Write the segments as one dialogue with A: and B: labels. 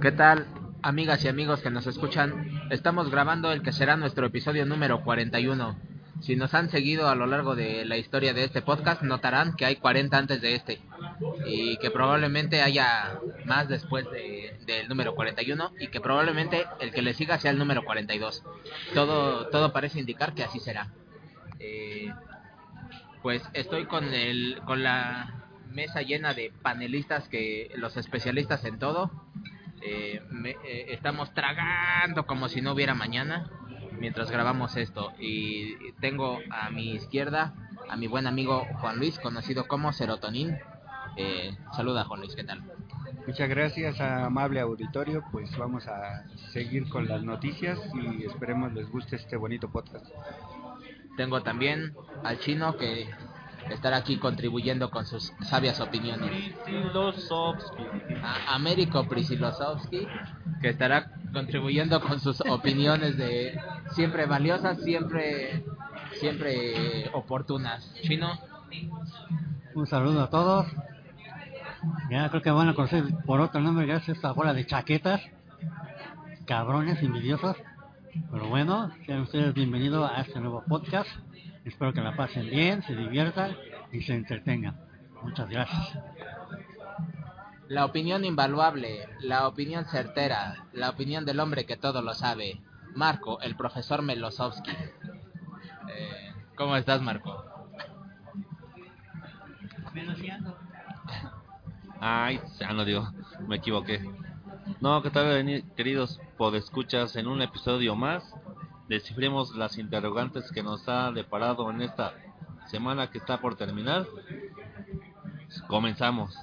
A: ¿Qué tal, amigas y amigos que nos escuchan? Estamos grabando el que será nuestro episodio número 41. Si nos han seguido a lo largo de la historia de este podcast, notarán que hay 40 antes de este y que probablemente haya más después de, del número 41 y que probablemente el que le siga sea el número 42. Todo, todo parece indicar que así será. Eh, pues estoy con, el, con la mesa llena de panelistas que los especialistas en todo eh, eh, estamos tragando como si no hubiera mañana mientras grabamos esto. Y tengo a mi izquierda a mi buen amigo Juan Luis, conocido como Serotonin. Eh, saluda Juan Luis, ¿qué tal?
B: Muchas gracias, amable auditorio. Pues vamos a seguir con las noticias y esperemos les guste este bonito podcast.
A: Tengo también al chino que estar aquí contribuyendo con sus sabias opiniones. A Américo Prisilosovsky, que estará contribuyendo con sus opiniones de siempre valiosas, siempre siempre oportunas. Chino.
C: Un saludo a todos. Ya creo que van a conocer por otro nombre gracias a esta bola de chaquetas. Cabrones envidiosos. Pero bueno, sean ustedes bienvenidos a este nuevo podcast. Espero que la pasen bien, se diviertan y se entretengan. Muchas gracias.
A: La opinión invaluable, la opinión certera, la opinión del hombre que todo lo sabe. Marco, el profesor Melosovsky. Eh, ¿Cómo estás, Marco?
D: Ay, ya no digo, me equivoqué. No, ¿qué tal, queridos podescuchas? En un episodio más descifremos las interrogantes que nos ha deparado en esta semana que está por terminar. Comenzamos.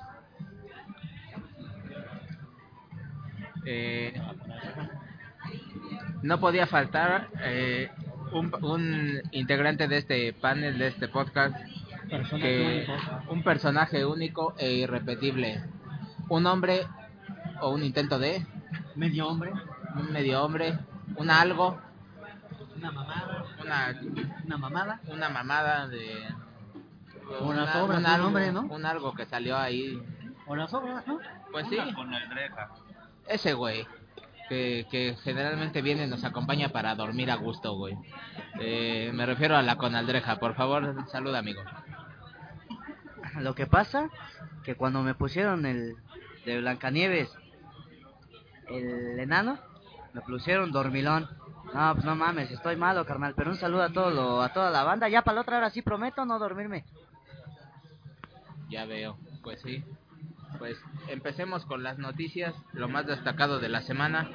A: Eh, no podía faltar eh, un, un, integrante de este panel, de este podcast, que, un personaje único e irrepetible. Un hombre o un intento de...
C: Medio hombre.
A: Un medio hombre. Un algo
C: una mamada.
A: Una,
C: una mamada.
A: Una mamada de.
C: Una, una sobra, un, algo, nombre, ¿no?
A: Un algo que salió ahí.
C: O la sobra, ¿no?
A: Pues sí.
D: Con aldreja.
A: Ese güey. Que, que, generalmente viene y nos acompaña para dormir a gusto, güey. Eh, me refiero a la conaldreja. Por favor, saluda, amigo.
E: Lo que pasa que cuando me pusieron el de Blancanieves, el enano, me pusieron dormilón. No, pues no mames, estoy malo, carnal. Pero un saludo a todo lo, a toda la banda. Ya para la otra hora sí prometo no dormirme.
A: Ya veo, pues sí. Pues empecemos con las noticias, lo más destacado de la semana.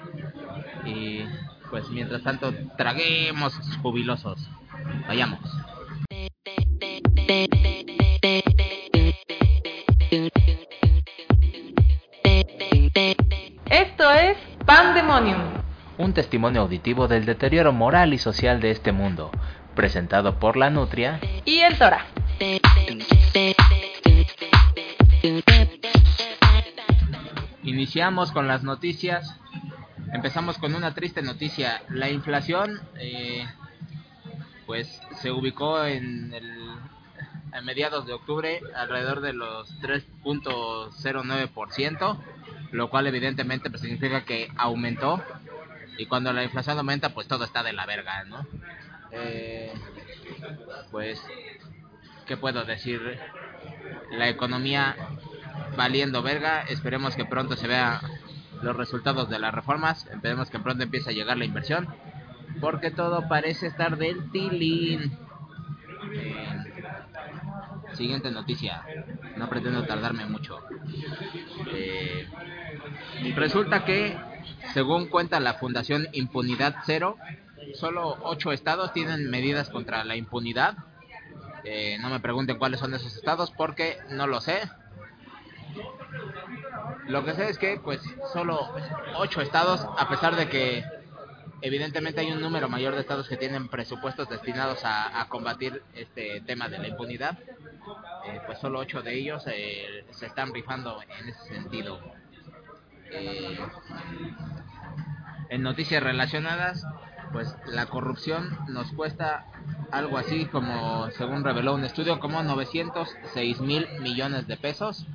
A: Y pues mientras tanto, traguemos jubilosos. Vayamos.
F: Esto es Pandemonium
A: un testimonio auditivo del deterioro moral y social de este mundo, presentado por la Nutria
F: y el Tora.
A: Iniciamos con las noticias. Empezamos con una triste noticia. La inflación, eh, pues, se ubicó en el a mediados de octubre alrededor de los 3.09%, lo cual evidentemente pues, significa que aumentó y cuando la inflación aumenta, pues todo está de la verga, ¿no? Eh, pues, ¿qué puedo decir? La economía valiendo verga. Esperemos que pronto se vea los resultados de las reformas. Esperemos que pronto empiece a llegar la inversión. Porque todo parece estar del tilín. Eh, siguiente noticia. No pretendo tardarme mucho. Eh, resulta que según cuenta la Fundación Impunidad Cero, solo ocho estados tienen medidas contra la impunidad. Eh, no me pregunten cuáles son esos estados porque no lo sé. Lo que sé es que, pues, solo ocho estados, a pesar de que evidentemente hay un número mayor de estados que tienen presupuestos destinados a, combatir este tema de la impunidad, eh, pues solo ocho de ellos eh, se están rifando en ese sentido. Eh, en noticias relacionadas, pues la corrupción nos cuesta algo así como, según reveló un estudio, como 906 mil millones de pesos,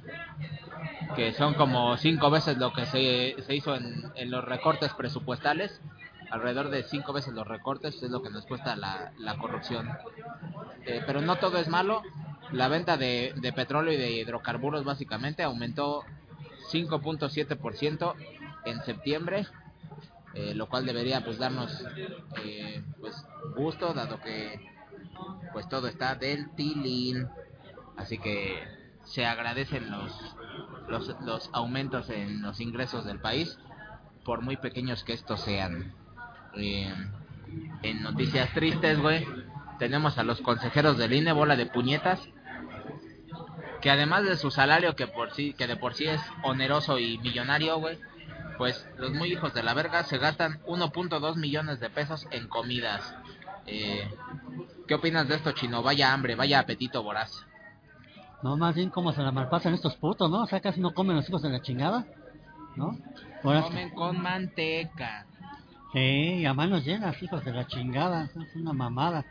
A: que son como cinco veces lo que se, hizo en, los recortes presupuestales, alrededor de cinco veces los recortes es lo que nos cuesta la, corrupción. Eh, pero no todo es malo, la venta de petróleo y de hidrocarburos básicamente aumentó 5.7% en septiembre, eh, lo cual debería pues darnos eh, pues gusto dado que pues todo está del tilín, así que se agradecen los, los los aumentos en los ingresos del país por muy pequeños que estos sean. Eh, en noticias tristes, güey, tenemos a los consejeros del INE, bola de puñetas, que además de su salario que por sí que de por sí es oneroso y millonario, güey, pues los muy hijos de la verga se gastan 1.2 millones de pesos en comidas. Eh, ¿Qué opinas de esto, chino? Vaya hambre, vaya apetito voraz.
C: No, más bien como se la malpasan estos putos, ¿no? O sea, casi no comen los hijos de la chingada, ¿no?
A: Comen con manteca.
C: sí, a manos llenas, hijos de la chingada, es una mamada.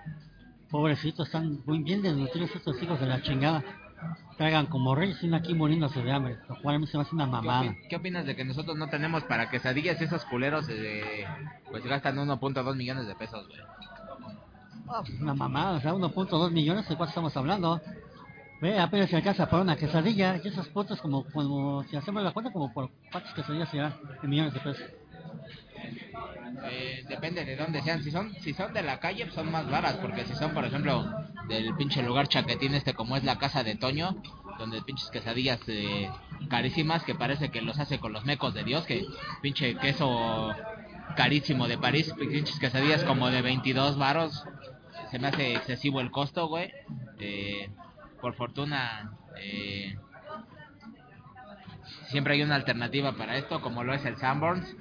C: Pobrecitos, están muy bien desnutridos estos hijos de la chingada. Traigan como reyes y aquí muriéndose de hambre, lo cual a mí se me hace una
A: ¿Qué,
C: mamada.
A: qué opinas de que nosotros no tenemos para quesadillas y esos culeros eh, pues gastan 1.2 millones de pesos, güey?
C: Ah, pues una mamada, o sea, 1.2 millones, ¿de cuánto estamos hablando? Ve, apenas se alcanza para una quesadilla, y esos putos como, como si hacemos la cuenta, como por cuántas quesadillas se dan en millones de pesos.
A: Eh, depende de dónde sean. Si son si son de la calle, son más varas. Porque si son, por ejemplo, del pinche lugar chaquetín este, como es la casa de Toño, donde pinches quesadillas eh, carísimas que parece que los hace con los mecos de Dios, que pinche queso carísimo de París, pinches quesadillas como de 22 varos. Se me hace excesivo el costo, güey. Eh, por fortuna, eh, siempre hay una alternativa para esto, como lo es el Sanborns,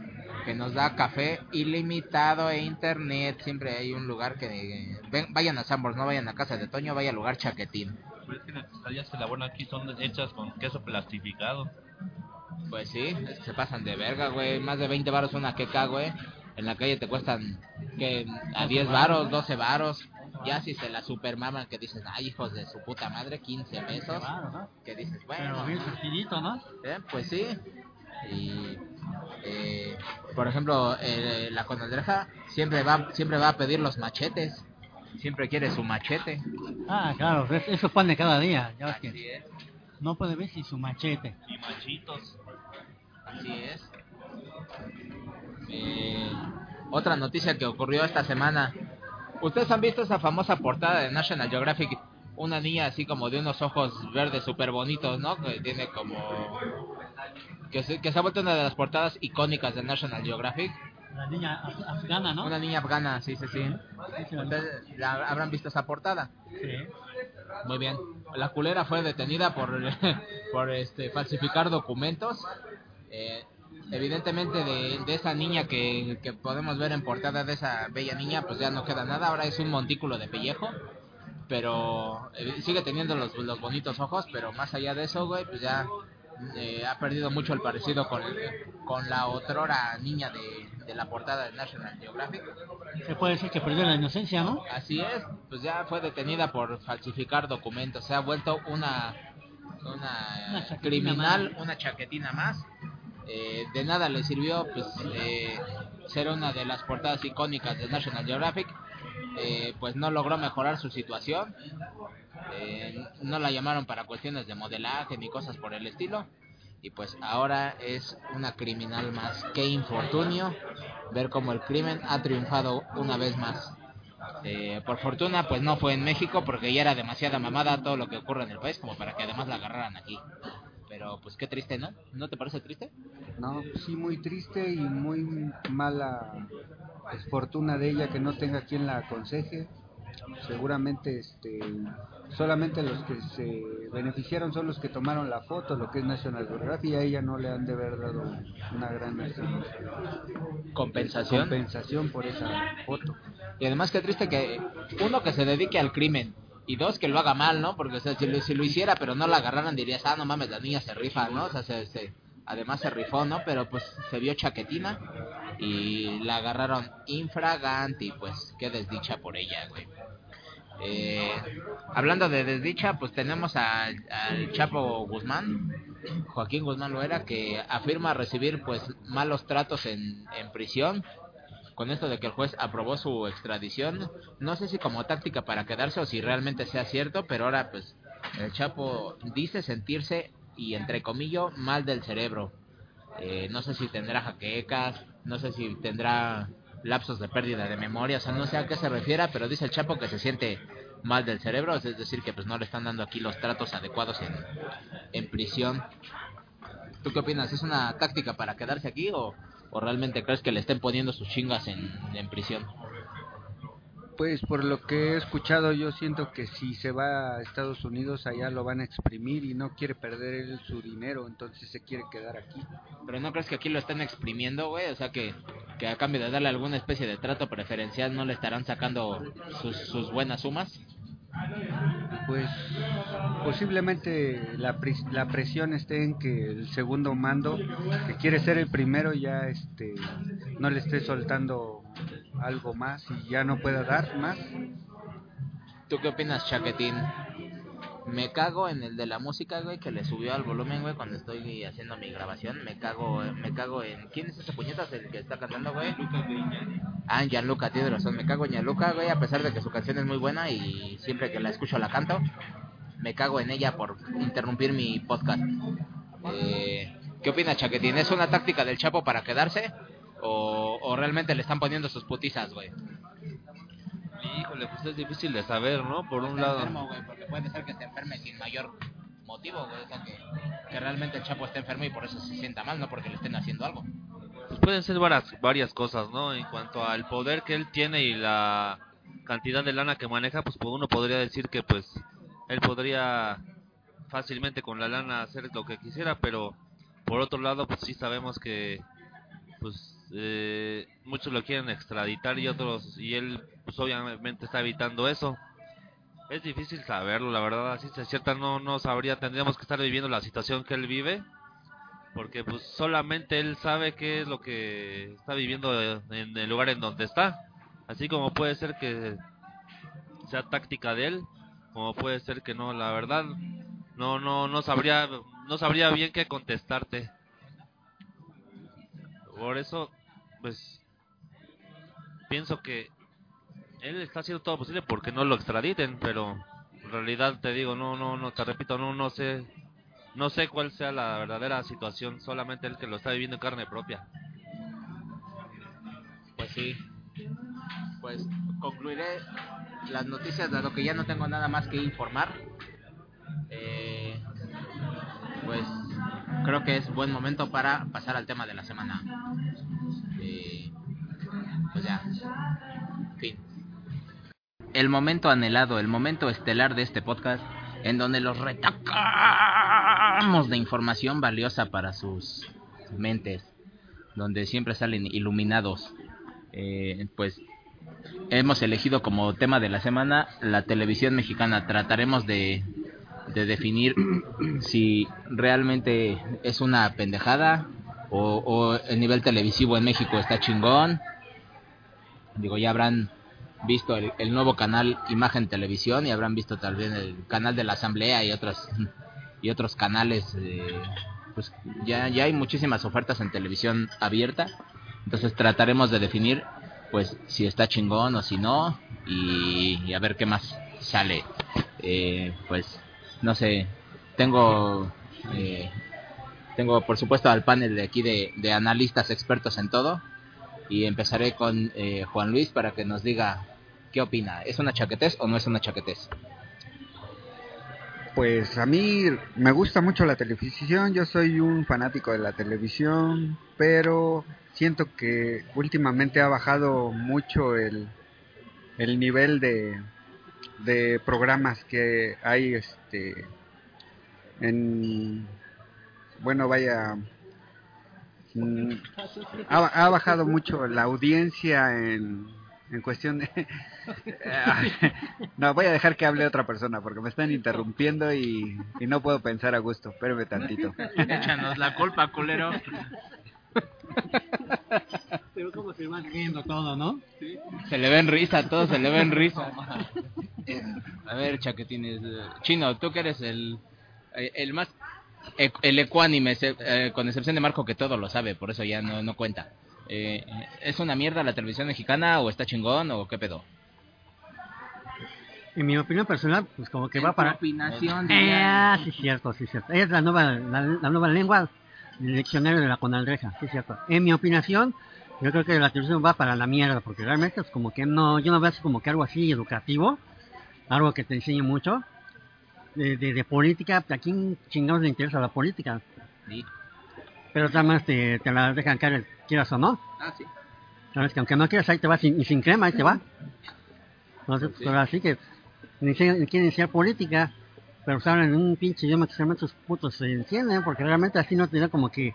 A: que nos da café ilimitado e internet. Siempre hay un lugar que... ven- vayan a Sanborns, no vayan a casa de Toño, vaya al lugar chaquetín.
D: Pero es que las quesadillas que elaboran aquí son hechas con queso plastificado.
A: Pues sí, es que se pasan de verga, güey. Más de 20 varos una queca, güey. En la calle te cuestan que a 10 varos, 12 varos. Ya si se la supermaman que dices, ay, hijos de su puta madre, 15 pesos. Que dices,
C: Pero
A: bueno,
C: bien surtidito, ¿no?
A: ¿eh? pues sí. Y, eh, por ejemplo, eh, la conaldreja siempre va, siempre va a pedir los machetes. Siempre quiere su machete.
C: Ah, claro, es- eso pan de cada día, ya ves
A: Así
C: que
A: es,
C: no puede ver sin su machete.
D: Y machitos.
A: así es. Eh, otra noticia que ocurrió esta semana. ¿Ustedes han visto esa famosa portada de National Geographic? Una niña así como de unos ojos verdes súper bonitos, ¿no? Que tiene como... Que se, que se ha vuelto una de las portadas icónicas de National Geographic.
C: La niña af- afgana, ¿no?
A: Una niña afgana, sí, sí, sí.
C: La-
A: habrán visto esa portada.
C: sí.
A: Muy bien. La culera fue detenida por, por este, falsificar documentos. Eh, evidentemente de, de esa niña que, que podemos ver en portada de esa bella niña, pues ya no queda nada. Ahora es un montículo de pellejo. Pero eh, sigue teniendo los, los bonitos ojos, pero más allá de eso, güey, pues ya eh, ha perdido mucho el parecido con, con la otrora niña de, de la portada de National Geographic.
C: Se puede decir que perdió la inocencia, ¿no?
A: Así es, pues ya fue detenida por falsificar documentos. Se ha vuelto una, una, criminal,
C: más.
A: una chaquetina más. Eh, de nada le sirvió pues eh, ser una de las portadas icónicas de National Geographic. Eh, pues no logró mejorar su situación. Eh, no la llamaron para cuestiones de modelaje ni cosas por el estilo. Y pues ahora es una criminal más. Qué infortunio ver cómo el crimen ha triunfado una vez más. Eh, por fortuna, pues no fue en México porque ya era demasiada mamada todo lo que ocurre en el país como para que además la agarraran aquí. Pero pues qué triste, ¿no? ¿No te parece triste?
B: No, sí, muy triste y muy mala pues, fortuna de ella que no tenga quien la aconseje. Seguramente este solamente los que se beneficiaron son los que tomaron la foto, lo que es National Geographic, a ella no le han de haber dado una gran este,
A: Compensación.
B: compensación por esa foto.
A: Y además qué triste que uno que se dedique al crimen y dos que lo haga mal, ¿no? Porque o sea, si, lo, si lo hiciera pero no la agarraran dirías, ah, no mames, la niña se rifa, ¿no? O sea, se, se- además se rifó, ¿no? Pero pues se vio chaquetina y la agarraron infragante y pues qué desdicha por ella, güey. Eh, hablando de desdicha, pues tenemos al, al Chapo Guzmán, Joaquín Guzmán lo era, que afirma recibir pues malos tratos en, en prisión con esto de que el juez aprobó su extradición. No sé si como táctica para quedarse o si realmente sea cierto, pero ahora pues el Chapo dice sentirse y entre comillas mal del cerebro. Eh, no sé si tendrá jaquecas, no sé si tendrá lapsos de pérdida de memoria, o sea, no sé a qué se refiera, pero dice el Chapo que se siente mal del cerebro, es decir, que pues no le están dando aquí los tratos adecuados en, en prisión. ¿Tú qué opinas? ¿Es una táctica para quedarse aquí o, o realmente crees que le estén poniendo sus chingas en, en prisión?
B: Pues por lo que he escuchado yo siento que si se va a Estados Unidos allá lo van a exprimir y no quiere perder él su dinero, entonces se quiere quedar aquí.
A: Pero no crees que aquí lo están exprimiendo, güey, o sea que, que a cambio de darle alguna especie de trato preferencial no le estarán sacando sus, sus buenas sumas.
B: Pues posiblemente la, la presión esté en que el segundo mando, que quiere ser el primero, ya este no le esté soltando algo más y ya no pueda dar más.
A: ¿Tú qué opinas, Chaquetín? Me cago en el de la música, güey, que le subió al volumen, güey, cuando estoy haciendo mi grabación. Me cago, me cago en... ¿Quién es ese puñetas el que está cantando, güey? Ah, Gianluca, tiene razón. Me cago en Gianluca, güey, a pesar de que su canción es muy buena y siempre que la escucho la canto. Me cago en ella por interrumpir mi podcast. Eh, ¿Qué opinas, Chaquetín? ¿Es una táctica del Chapo para quedarse? ¿O, o realmente le están poniendo sus putizas, güey?
D: Híjole, pues es difícil de saber, ¿no? Por un lado.
A: enfermo, güey, porque puede ser que se enferme sin mayor motivo, güey. O sea, que, que realmente el Chapo esté enfermo y por eso se sienta mal, no porque le estén haciendo algo.
D: Pues pueden ser varias, varias cosas, ¿no? En cuanto al poder que él tiene y la cantidad de lana que maneja, pues uno podría decir que pues él podría fácilmente con la lana hacer lo que quisiera, pero por otro lado, pues sí sabemos que pues eh, muchos lo quieren extraditar y otros y él pues obviamente está evitando eso. Es difícil saberlo, la verdad, así se cierta no no sabría, tendríamos que estar viviendo la situación que él vive porque pues solamente él sabe qué es lo que está viviendo eh, en el lugar en donde está. Así como puede ser que sea táctica de él, como puede ser que no, la verdad no no no sabría no sabría bien qué contestarte. Por eso pues pienso que él está haciendo todo posible porque no lo extraditen, pero en realidad te digo, no no no te repito, no no sé no sé cuál sea la verdadera situación, solamente el que lo está viviendo en carne propia.
A: Pues sí. Pues concluiré las noticias dado que ya no tengo nada más que informar. Eh, pues creo que es buen momento para pasar al tema de la semana. El momento anhelado, el momento estelar de este podcast en donde los retacamos de información valiosa para sus mentes, donde siempre salen iluminados. Eh, pues hemos elegido como tema de la semana la televisión mexicana. Trataremos de, de definir si realmente es una pendejada o el nivel televisivo en México está chingón. Digo, ya habrán visto el, nuevo canal Imagen Televisión y habrán visto también el canal de la Asamblea y otros y otros canales. eh, pues ya, ya hay muchísimas ofertas en televisión abierta. Entonces trataremos de definir pues si está chingón o si no y, a ver qué más sale. Eh, pues no sé, tengo eh, tengo por supuesto al panel de aquí de analistas expertos en todo y empezaré con eh, Juan Luis para que nos diga qué opina. ¿Es una chaquetez o no es una chaquetez?
B: Pues a mí me gusta mucho la televisión, yo soy un fanático de la televisión, pero siento que últimamente ha bajado mucho el, el nivel de, de programas que hay este en bueno vaya ha, ha bajado mucho la audiencia en, en cuestión de no voy a dejar que hable otra persona porque me están interrumpiendo y, y no puedo pensar a gusto espérame tantito
A: Échanos la culpa, culero.
C: Pero como se van riendo todo, ¿no?
A: Se le ven risa, todo se le ven risa. A ver, chaquetines. eh, Chino, tú que eres el, eh, el más el ecuánime, eh, con excepción de Marco que todo lo sabe, por eso ya no, no cuenta. Eh, ¿Es una mierda la televisión mexicana o está chingón o qué pedo?
C: En mi opinión personal, pues como que va para...
A: opinación,
C: Ah, sí, cierto, sí, cierto. Es la nueva, la, la nueva lengua del diccionario de la Conaldeja, sí, cierto. En mi opinión, yo creo que la televisión va para la mierda, porque realmente es como que no, yo no veo así como que algo así educativo, algo que te enseñe mucho. De, de, de política, ¿a quién chingados le interesa la política?
A: Sí.
C: Pero además te, te la dejan caer, quieras o no.
A: Ah, sí.
C: Sabes que aunque no quieras, ahí te va sin, sin crema, ahí te va. Entonces,
A: Sí.
C: pero así que quieren iniciar política, pero usaron en un pinche idioma que realmente sus putos se entienden, porque realmente así no te da como que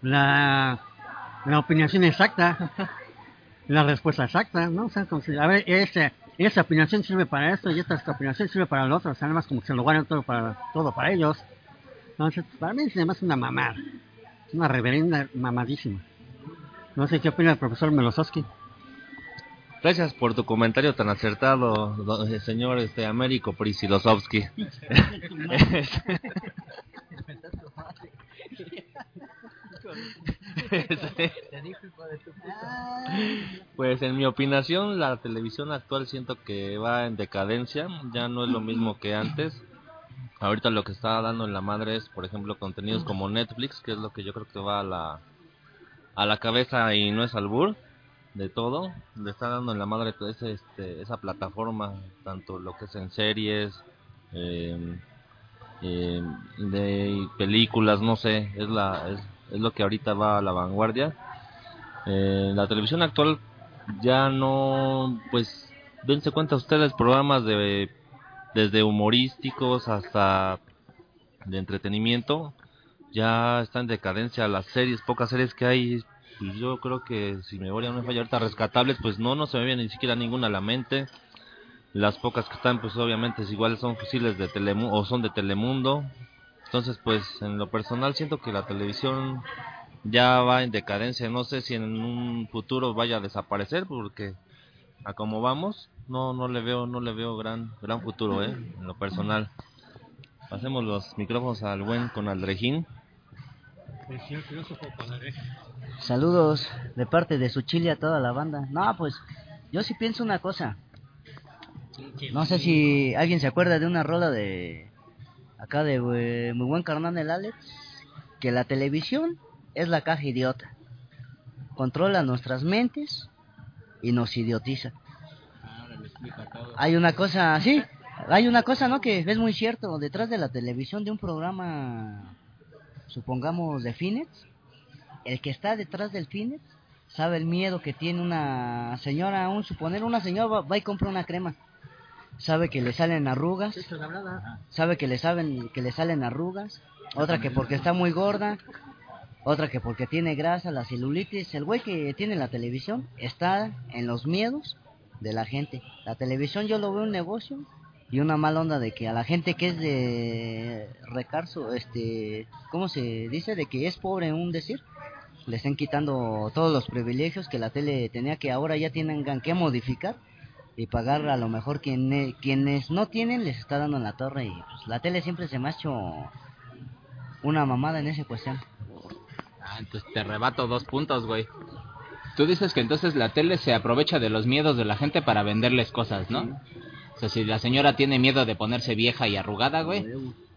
C: la, la opinación exacta, la respuesta exacta, ¿no? O sea, como si, a ver, esa, esa opinación sirve para esto y esta opinación sirve para lo otro, o sea, nada más como que se lo guardan todo para, todo para ellos. Entonces, para mí es además una mamada, una reverenda mamadísima. No sé qué opina el profesor Melosowski.
D: Gracias por tu comentario tan acertado, do- eh, señor este Américo Prisilosovsky. Pues en mi opinión la televisión actual siento que va en decadencia, ya no es lo mismo que antes. Ahorita lo que está dando en la madre es, por ejemplo, contenidos como Netflix, que es lo que yo creo que va a la a la cabeza y no es albur de todo. Le está dando en la madre toda este, esa plataforma, tanto lo que es en series, eh, de películas, no sé, es la es, es lo que ahorita va a la vanguardia. Eh, la televisión actual ya no, pues, dense cuenta ustedes, programas de desde humorísticos hasta de entretenimiento, ya está en decadencia las series, pocas series que hay, pues yo creo que si mi memoria no me falla ahorita rescatables, pues no, no se me viene ni siquiera ninguna a la mente. Las pocas que están, pues obviamente es igual son fusiles de Telemundo o son de Telemundo. Entonces, pues en lo personal siento que la televisión ya va en decadencia. No sé si en un futuro vaya a desaparecer porque a como vamos, no no le veo no le veo gran gran futuro, eh, en lo personal. Pasemos los micrófonos al buen con Aldrejín.
E: Saludos de parte de su chile a toda la banda. No, pues yo sí pienso una cosa. No sé si alguien se acuerda de una rola de acá de muy buen carnal el Alex, que la televisión es la caja idiota. Controla nuestras mentes y nos idiotiza. Hay una cosa, sí, hay una cosa, ¿no? Que es muy cierto. Detrás de la televisión de un programa, supongamos de Finex, el que está detrás del Finex sabe el miedo que tiene una señora, un suponer una señora va y compra una crema. Sabe que le salen arrugas, sabe que le saben que le salen arrugas, otra que porque está muy gorda, otra que porque tiene grasa, la celulitis. El güey que tiene la televisión está en los miedos de la gente. La televisión yo lo veo un negocio y una mala onda de que a la gente que es de recarso, este, ¿cómo se dice? De que es pobre, un decir, le estén quitando todos los privilegios que la tele tenía que ahora ya tienen que modificar y pagar a lo mejor quien, quienes no tienen les está dando en la torre y pues, la tele siempre se me ha hecho una mamada en esa cuestión.
A: Ah, entonces te rebato dos puntos, güey. Tú dices que entonces la tele se aprovecha de los miedos de la gente para venderles cosas, ¿no? O sea, si la señora tiene miedo de ponerse vieja y arrugada, güey,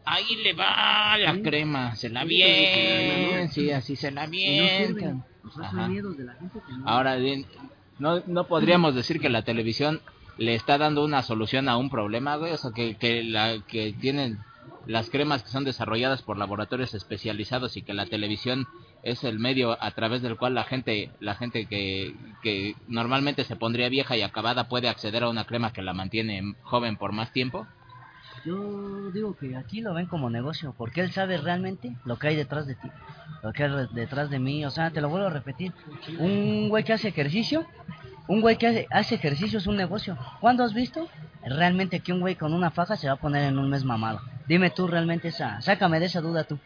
A: ahí le va la crema, se la bien, sí, así se la bien. Ajá. Ahora bien, no, no podríamos decir que la televisión le está dando una solución a un problema, güey, o sea, que, que, la, que tienen las cremas que son desarrolladas por laboratorios especializados y que la televisión es el medio a través del cual la gente, la gente que, que normalmente se pondría vieja y acabada puede acceder a una crema que la mantiene joven por más tiempo.
E: Yo digo que aquí lo ven como negocio, porque él sabe realmente lo que hay detrás de ti, lo que hay detrás de mí. O sea, te lo vuelvo a repetir. Un güey que hace ejercicio, un güey que hace, ejercicio es un negocio. ¿Cuándo has visto realmente que un güey con una faja se va a poner en un mes mamado? Dime tú realmente esa, sácame de esa duda tú.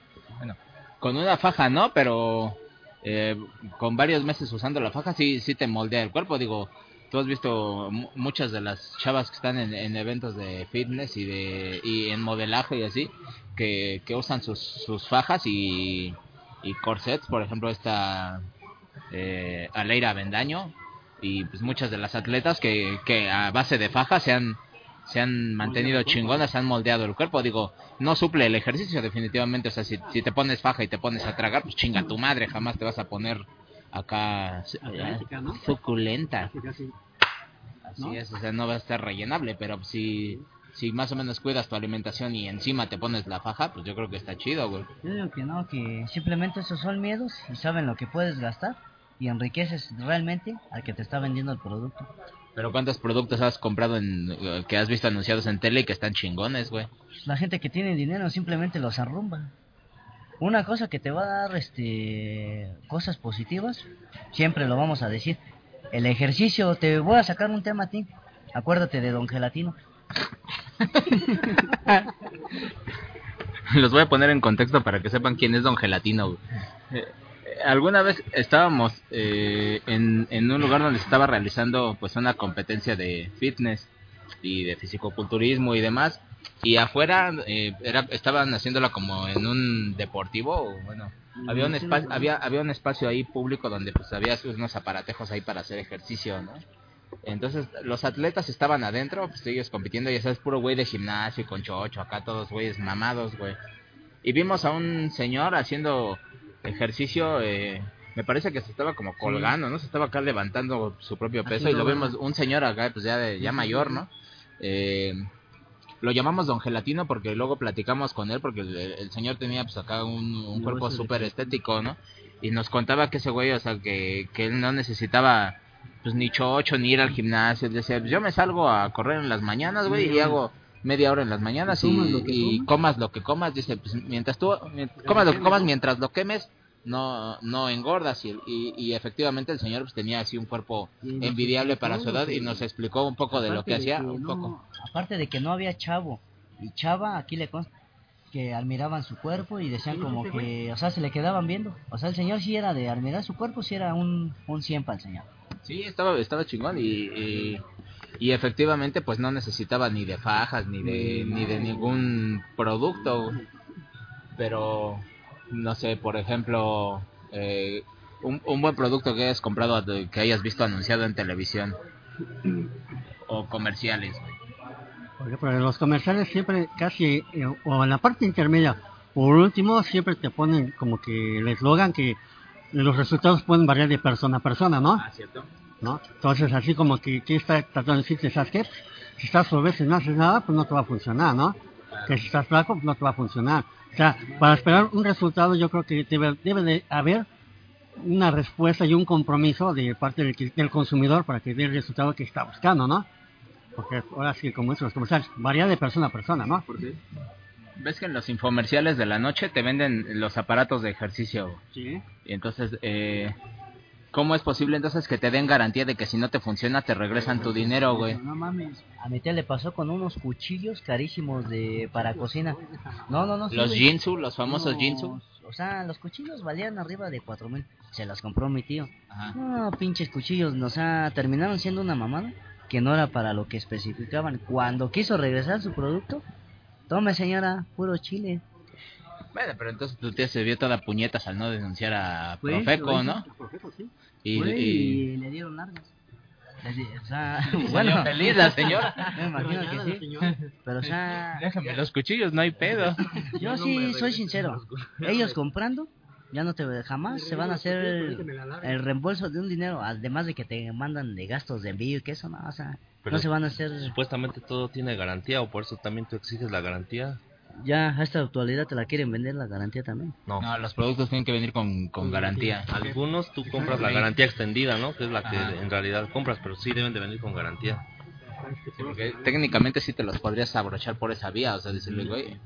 A: Con una faja no, pero eh, con varios meses usando la faja sí, sí te moldea el cuerpo. Digo, tú has visto mu- muchas de las chavas que están en, en eventos de fitness y de y en modelaje y así, que, que usan sus, sus fajas y, y corsets. Por ejemplo, esta eh, Aleira Bendaño y pues muchas de las atletas que, que a base de faja se han se han mantenido chingonas, se han moldeado el cuerpo. Digo, no suple el ejercicio definitivamente. O sea, si, si te pones faja y te pones a tragar, pues chinga tu madre, jamás te vas a poner acá
C: ¿no?
A: suculenta.
C: Casi, casi.
A: Así
C: ¿no?
A: es, o sea, no va a estar rellenable, pero si, si más o menos cuidas tu alimentación y encima te pones la faja, pues yo creo que está chido, güey.
E: Yo digo que no, que simplemente esos son miedos y saben lo que puedes gastar y enriqueces realmente al que te está vendiendo el producto.
A: Pero ¿cuántos productos has comprado en, eh, que has visto anunciados en tele y que están chingones, güey?
E: La gente que tiene dinero simplemente los arrumba. Una cosa que te va a dar este cosas positivas, siempre lo vamos a decir. El ejercicio, te voy a sacar un tema a ti. Acuérdate de Don Gelatino.
A: Los voy a poner en contexto para que sepan quién es Don Gelatino. Eh, eh, alguna vez estábamos eh, en, en un lugar donde se estaba realizando pues una competencia de fitness y de fisicoculturismo y demás y afuera eh, era, estaban haciéndola como en un deportivo o bueno había un espacio había había un espacio ahí público donde pues había unos aparatejos ahí para hacer ejercicio no entonces los atletas estaban adentro pues ellos compitiendo y sabes puro güey de gimnasio y con chocho acá todos güeyes mamados güey. Y vimos a un señor haciendo ejercicio eh, me parece que se estaba como colgando no se estaba acá levantando su propio peso y lo vimos un señor acá pues ya de, ya mayor no eh, lo llamamos Don Gelatino porque luego platicamos con él porque el, el señor tenía pues acá un, un cuerpo súper estético, ¿no? Y nos contaba que ese güey, o sea, que, que él no necesitaba pues ni chocho ni ir al gimnasio. Él decía, pues, yo me salgo a correr en las mañanas, güey, y hago media hora en las mañanas y,
C: Comas lo que
A: y
C: comas.
A: lo que comas. Dice, pues mientras tú, comas lo que comas mientras lo quemes, no no engordas. Y, y, y efectivamente el señor pues tenía así un cuerpo envidiable para su edad y nos explicó un poco de lo que hacía,
E: que
A: un
E: no-
A: poco.
E: Aparte de que no había chavo y chava, aquí le consta que admiraban su cuerpo y decían como que, o sea, se le quedaban viendo. O sea, el señor sí era de admirar su cuerpo, sí era un, un 100 para el señor.
A: Sí, estaba, estaba chingón y, y, y efectivamente pues no necesitaba ni de fajas ni de, ni de ningún producto. Pero, no sé, por ejemplo, eh, un, un buen producto que hayas comprado, que hayas visto anunciado en televisión o comerciales.
C: los comerciales siempre casi, eh, o en la parte intermedia, por último, siempre te ponen como que el eslogan que los resultados pueden variar de persona a persona, ¿no?
A: ¿cierto?
C: ¿no? Entonces, así como que, que está tratando de decirte, ¿sabes qué? Si estás obeso y no haces nada, pues no te va a funcionar, ¿no? Que si estás flaco, pues no te va a funcionar. O sea, para esperar un resultado, yo creo que debe, debe de haber una respuesta y un compromiso de parte del, del consumidor para que dé el resultado que está buscando, ¿no? Porque ahora sí, como dicen los comerciales, varía de persona a persona, ¿no?
A: ¿Ves que en los infomerciales de la noche te venden los aparatos de ejercicio?
C: Sí.
A: Y entonces, eh, ¿cómo es posible entonces que te den garantía de que si no te funciona te regresan tu dinero, güey?
E: No mames. A mi tía le pasó con unos cuchillos carísimos de para cocina. No, no, no. sí,
A: Los
E: güey.
A: Jinsu, los famosos Jinsu.
E: O sea, los cuchillos valían arriba de cuatro mil. Se los compró mi tío.
A: Ajá.
E: No, pinches cuchillos, o sea, terminaron siendo una mamada que no era para lo que especificaban. Cuando quiso regresar su producto, tome señora, puro chile.
A: Bueno, pero entonces tu tía se vio toda puñetas al no denunciar a
E: Güey,
A: Profeco,
E: lo
A: ¿no?
E: Güey,
A: y-
E: y le dieron largas. O sea, bueno,
A: feliz la señora.
E: me imagino que sí. Pero o sea,
A: Déjame los cuchillos, no hay pedo.
E: yo sí soy sincero. Ellos comprando, ya no te jamás se van a hacer el, el reembolso de un dinero, además de que te mandan de gastos de envío y que eso no, o sea,
D: Pero
E: no se van a hacer
D: Supuestamente todo tiene garantía o por eso también tú exiges la garantía.
E: Ya a esta actualidad te la quieren vender la garantía también.
D: No.
A: No, los productos tienen que venir con, con garantía.
D: Algunos tú compras la garantía extendida, ¿no? Que es la que
A: Ajá.
D: en realidad compras, pero sí deben de venir con garantía.
A: Sí, porque técnicamente sí te los podrías abrochar por esa vía, o sea, decirle, güey.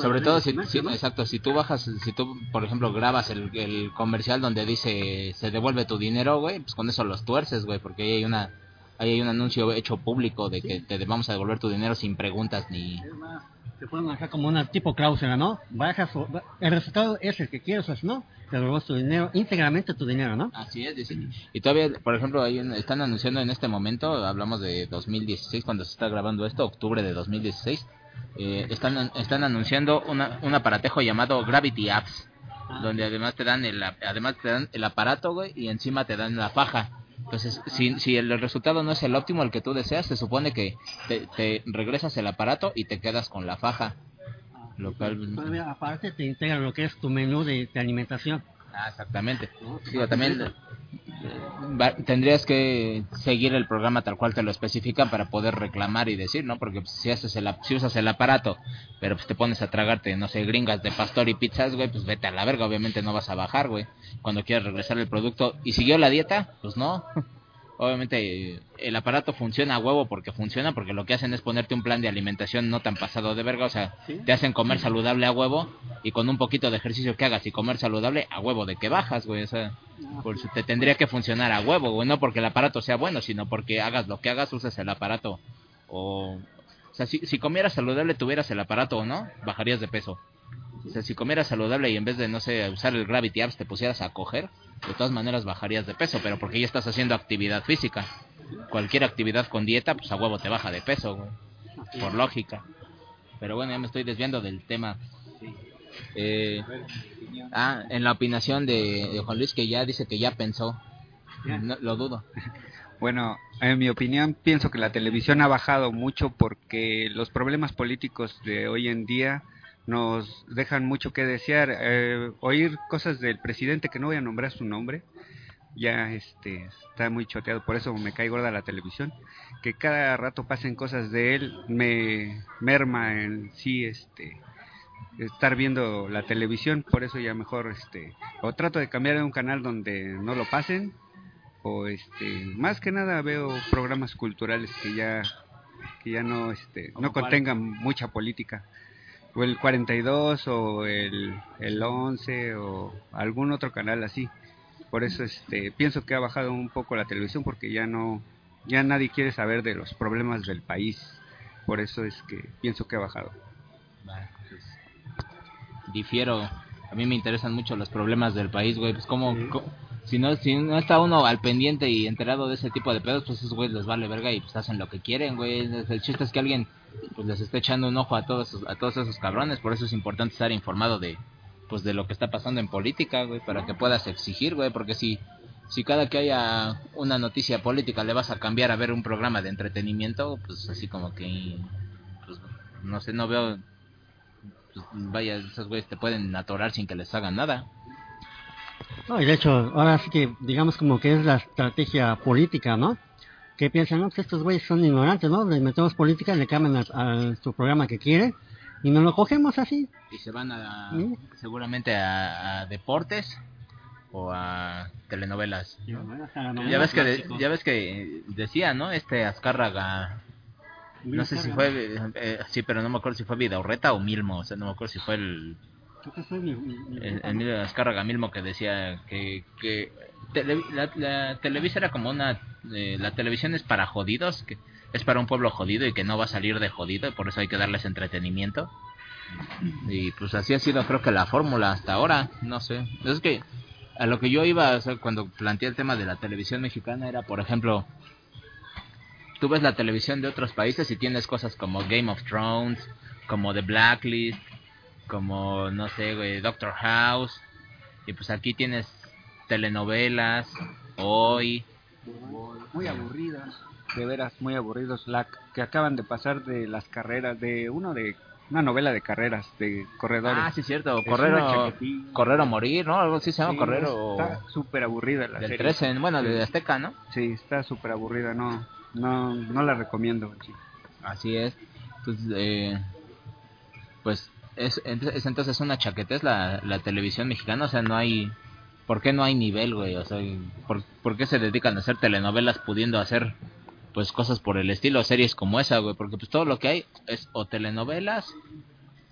A: Sobre todo si, exacto, si tú bajas, si tú, por ejemplo, grabas el, el comercial donde dice se devuelve tu dinero, güey, pues con eso los tuerces, güey, porque ahí hay una, ahí hay un anuncio hecho público de que te vamos a devolver tu dinero sin preguntas ni...
C: Pueden marcar como una tipo cláusula, ¿no? Bajas el resultado es el que quieres, no, te devuelves tu dinero, íntegramente tu dinero, ¿no?
A: Así es, dice. Y todavía, por ejemplo, hay un- están anunciando en este momento, hablamos de 2016, cuando se está grabando esto, octubre de 2016, eh, están, están anunciando una, un aparatejo llamado Gravity Apps, donde además te dan el, además te dan el aparato, güey, y encima te dan la faja. Entonces, si, si el resultado no es el óptimo, el que tú deseas, se supone que te, te regresas el aparato y te quedas con la faja. Lo cual-
C: Todavía aparte te integra lo que es tu menú de alimentación.
A: Ah, exactamente. Digo, también eh, tendrías que seguir el programa tal cual te lo especifican para poder reclamar y decir, ¿no? Porque pues, si haces el, si usas el aparato, pero pues te pones a tragarte, no sé, gringas de pastor y pizzas, güey, pues vete a la verga, obviamente no vas a bajar, güey. Cuando quieras regresar el producto y siguió la dieta, pues no. Obviamente eh, el aparato funciona a huevo porque funciona, porque lo que hacen es ponerte un plan de alimentación no tan pasado de verga, o sea, te hacen comer saludable a huevo y con un poquito de ejercicio que hagas y comer saludable a huevo de que bajas, güey, o sea, por eso te tendría que funcionar a huevo, güey, no porque el aparato sea bueno, sino porque hagas lo que hagas, uses el aparato. O... O sea, si, si comieras saludable, tuvieras el aparato o no, bajarías de peso. O sea, si comieras saludable y en vez de, no sé, usar el Gravity Apps te pusieras a coger, de todas maneras bajarías de peso, pero porque ya estás haciendo actividad física. Cualquier actividad con dieta, pues a huevo te baja de peso, güey. Por lógica. Pero bueno, ya me estoy desviando del tema. Eh, ah, en la opinación de, de Juan Luis, que ya dice que ya pensó. No, lo dudo.
B: Bueno, en mi opinión, pienso que la televisión ha bajado mucho porque los problemas políticos de hoy en día nos dejan mucho que desear. Eh, oír cosas del presidente que no voy a nombrar su nombre, ya este está muy choteado, por eso me cae gorda la televisión. Que cada rato pasen cosas de él me merma en sí este estar viendo la televisión, por eso ya mejor este o trato de cambiar a un canal donde no lo pasen o este más que nada veo programas culturales que ya que ya no este no contengan mucha política o el 42 o el, el 11 o algún otro canal así por eso este pienso que ha bajado un poco la televisión porque ya no ya nadie quiere saber de los problemas del país por eso es que pienso que ha bajado
A: pues, difiero. A mí me interesan mucho los problemas del país, güey. Pues como, co- si no si no está uno al pendiente y enterado de ese tipo de pedos, pues esos güeyes les vale verga y pues hacen lo que quieren, güey. El chiste es que alguien pues les esté echando un ojo a todos esos, a todos esos cabrones, por eso es importante estar informado de pues de lo que está pasando en política, güey, para que puedas exigir, güey, porque si si cada que haya una noticia política le vas a cambiar a ver un programa de entretenimiento, pues así como que pues no sé, no veo pues, vaya, esos güeyes te pueden atorar sin que les hagan nada.
C: No, y de hecho, ahora sí que digamos como que es la estrategia política, ¿no? Que piensan, no, que estos güeyes son ignorantes, ¿no? Les metemos política, le cambian a, a su programa que quieren y nos lo cogemos así.
A: Y se van a, seguramente a, a deportes o a telenovelas.
C: Ya
A: Ya ves que de- ya ves que decía, ¿no? Este Azcárraga, no sé si fue, eh, eh, sí, pero no me acuerdo si fue Vidaurreta o Milmo, o sea, no me acuerdo si fue el, el, el Emilio Azcárraga mismo que decía que, que tele- la, la Televisa era como una eh, la televisión es para jodidos que es para un pueblo jodido y que no va a salir de jodido y por eso hay que darles entretenimiento. Y pues así ha sido creo que la fórmula hasta ahora no sé. Es que a lo que yo iba o sea, cuando planteé el tema de la televisión mexicana era por ejemplo tú ves la televisión de otros países y tienes cosas como Game of Thrones como The Blacklist como no sé, güey, Doctor House. Y pues aquí tienes telenovelas, hoy.
B: muy aburridas de veras muy aburridos la que acaban de pasar de las carreras de uno de una novela de carreras de corredores
A: Ah, sí, cierto,
B: Es
A: correr o, correr o morir, ¿no? Algo así se llama,
B: Sí,
A: correr o...
B: está súper aburrida la
A: Del
B: serie
A: 13, bueno, de Azteca, ¿no?
B: sí está súper aburrida no no no la recomiendo sí.
A: Así es. Pues, eh, pues es, es entonces una chaquetez la, la televisión mexicana, o sea, no hay... ¿Por qué no hay nivel, güey? O sea, ¿por, por qué se dedican a hacer telenovelas pudiendo hacer pues cosas por el estilo, series como esa, güey? Porque pues todo lo que hay es o telenovelas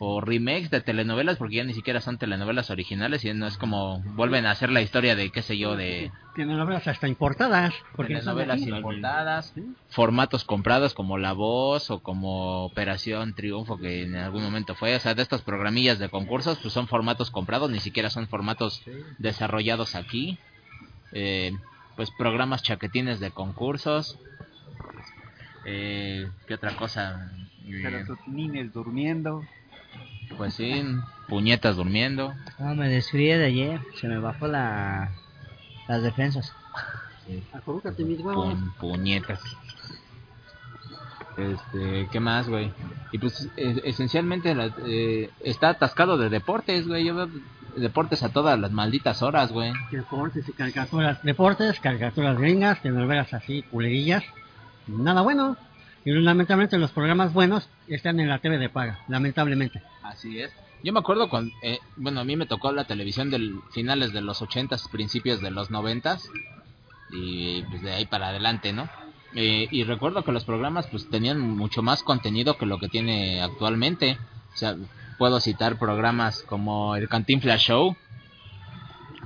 A: o remakes de telenovelas, porque ya ni siquiera son telenovelas originales y no es como vuelven a hacer la historia de, qué sé yo, de
C: Tienen novelas hasta importadas. Porque
A: telenovelas importadas, formatos comprados como La Voz o como Operación Triunfo que en algún momento fue, o sea, de estas programillas de concursos, pues son formatos comprados, ni siquiera son formatos desarrollados aquí. Eh, pues programas chaquetines de concursos. Eh, ¿Qué otra cosa? Eh,
B: durmiendo.
A: Pues sí, puñetas durmiendo.
E: No, me desfríe de ayer. Se me bajó la... las defensas.
C: Acurrúcate, mis huevos.
A: Pu- puñetas. Este, ¿qué más, güey? Y pues es- esencialmente la- eh, está atascado de deportes, güey. Yo veo deportes a todas las malditas horas, güey.
C: Deportes y caricaturas. Deportes, caricaturas gringas, telenovelas así, culerillas. Nada bueno. Y lamentablemente los programas buenos están en la TV de paga. Lamentablemente.
A: Así es. Yo me acuerdo cuando, eh, bueno, a mí me tocó la televisión del finales de los ochentas, principios de los noventas y pues de ahí para adelante, ¿no? Eh, y recuerdo que los programas pues tenían mucho más contenido que lo que tiene actualmente. O sea, puedo citar programas como el Cantinflas Show,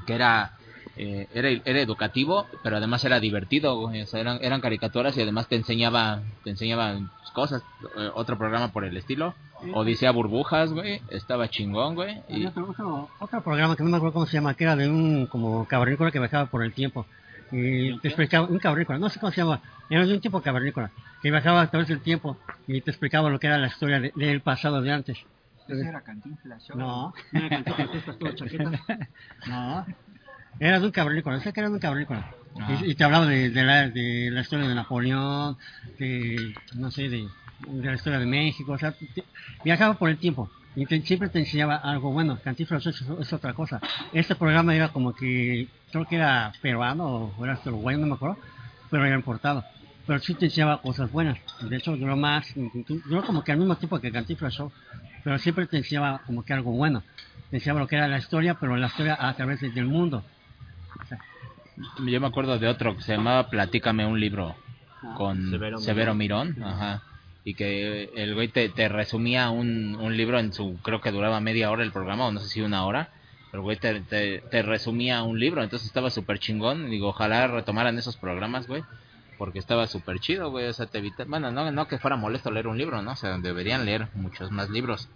A: que era eh, era, era educativo, pero además era divertido. O sea, eran, eran caricaturas y además te enseñaba, te enseñaba cosas. Eh, otro programa por el estilo. Odisea Burbujas, güey. Estaba chingón, güey.
C: Y otro, otro, otro programa que no me acuerdo cómo se llama, que era de un como cavernícola que viajaba por el tiempo. Y te explicaba, un cavernícola, no sé cómo se llama, era de un tipo cavernícola, que viajaba a través del tiempo y te explicaba lo que era la historia de- del pasado de antes.
B: Ese era Cantinflas.
C: No, no era Cantinflas, chaquetas. No, era de un cavernícola, sé que era de un cavernícola.
A: Ajá.
C: Y, y te hablaba de, de la, de la historia de Napoleón, de, no sé, de, de la historia de México, o sea, te- viajaba por el tiempo. Y te- siempre te enseñaba algo bueno. Cantinflas es, es otra cosa. Este programa era como que, creo que era peruano o era uruguayo, no me acuerdo, pero era importado. Pero sí te enseñaba cosas buenas. De hecho, duró más, duró como que al mismo tiempo que Cantinflas Show, pero siempre te enseñaba como que algo bueno. Te enseñaba lo que era la historia, pero la historia a través de- del mundo.
A: yo me acuerdo de otro que se llamaba Platícame un libro con
D: Severo
A: Severo,
D: Mirón.
A: Mirón. Ajá. Y que el güey te, te resumía un, un libro en su, creo que duraba media hora el programa, o no sé si una hora. Pero el güey te, te, te resumía un libro, entonces estaba súper chingón. Digo, ojalá retomaran esos programas, güey. Porque estaba súper chido, güey. O sea, te evita... Bueno, no, no que fuera molesto leer un libro, ¿no? O sea, deberían leer muchos más libros.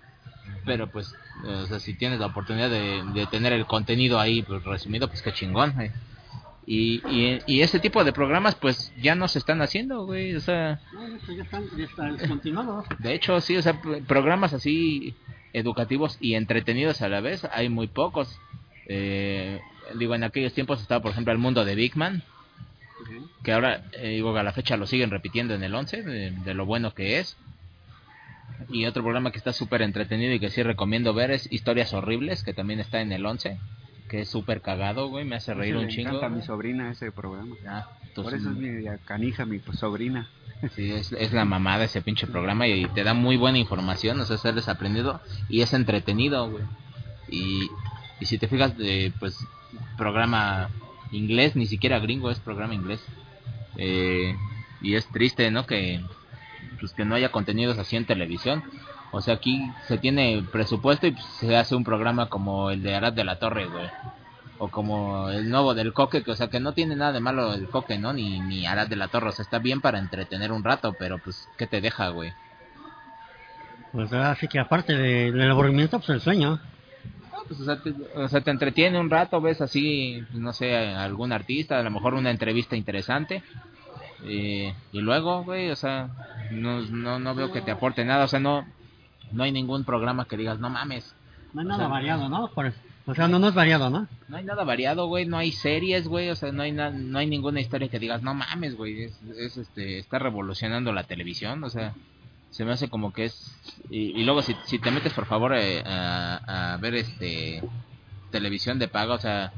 A: Pero pues, o sea, si tienes la oportunidad de, de tener el contenido ahí pues, resumido, pues qué chingón, güey. Y, y, y ese tipo de programas pues ya no se están haciendo, güey. O sea,
C: ya están, ya están descontinuados.
A: de hecho, sí, o sea, programas así educativos y entretenidos a la vez, hay muy pocos. Eh, digo, en aquellos tiempos estaba, por ejemplo, el mundo de Big Man, que ahora, eh, digo, a la fecha lo siguen repitiendo en el 11, de, de lo bueno que es. Y otro programa que está súper entretenido y que sí recomiendo ver es Historias Horribles, que también está en el 11, que es súper cagado, güey, me hace reír un
B: le
A: chingo.
B: encanta a mi sobrina ese programa.
A: Ah,
B: Por eso es mi canija, mi sobrina.
A: Sí, es, es la mamada ese pinche programa y te da muy buena información, o sea, ser desaprendido y es entretenido, güey. Y, y si te fijas, de, pues, programa inglés, ni siquiera gringo, es programa inglés. Eh, y es triste, ¿no? Que, pues, que no haya contenidos así en televisión. O sea, aquí se tiene presupuesto y pues, se hace un programa como el de Arad de la Torre, güey. O como el nuevo del Coque, que o sea, que no tiene nada de malo el Coque, ¿no? Ni, ni Arad de la Torre, o sea, está bien para entretener un rato, pero pues, ¿qué te deja, güey?
C: Pues así que aparte de- del aburrimiento, pues el sueño.
A: Pues, o, sea, te, o sea, te entretiene un rato, ves así, pues, no sé, algún artista, a lo mejor una entrevista interesante. Y luego, güey, o sea, no, no, no veo que te aporte nada, o sea, no, no hay ningún programa que digas, no mames.
C: No hay
A: O
C: nada
A: sea,
C: variado, ¿no? Por- o sea, no, no es variado, ¿no?
A: No hay nada variado, güey, no hay series, güey, o sea, no hay, na- no hay ninguna historia que digas, no mames, güey, es, es, este, está revolucionando la televisión, o sea, se me hace como que es... Y, y luego si, si te metes, por favor, eh, a, a ver este televisión de paga, o sea,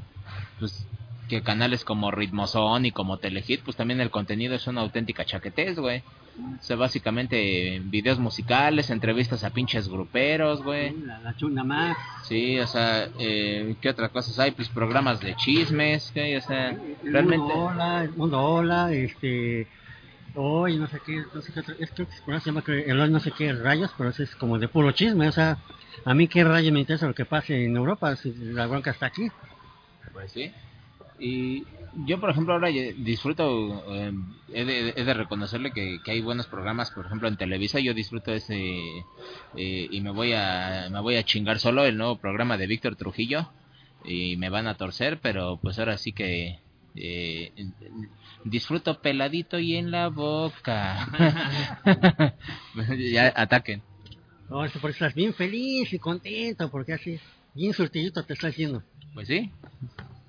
A: pues que canales como Ritmozón y como Telehit, pues también el contenido es una auténtica chaquetez, güey. O sea, básicamente videos musicales, entrevistas a pinches gruperos, güey.
C: La, la chunda más.
A: Sí, o sea, eh, ¿qué otras cosas hay? Pues programas de chismes, güey, o sea,
C: El
A: realmente...
C: Mundo Hola, el Mundo Hola, este... Hoy, no sé qué, no sé qué otro, es que se llama que el hoy no sé qué rayos, pero eso es como de puro chisme, o sea, a mí qué rayos me interesa lo que pase en Europa, si la bronca está aquí.
A: Pues sí. Y yo, por ejemplo, ahora disfruto, eh, he, de, he de reconocerle que, que hay buenos programas, por ejemplo, en Televisa, yo disfruto ese, eh, y me voy, a, me voy a chingar solo el nuevo programa de Víctor Trujillo, y me van a torcer, pero pues ahora sí que eh, disfruto peladito y en la boca. ya ataquen.
C: No, por eso estás bien feliz y contento, porque así, bien surtidito te estás yendo.
A: Pues sí,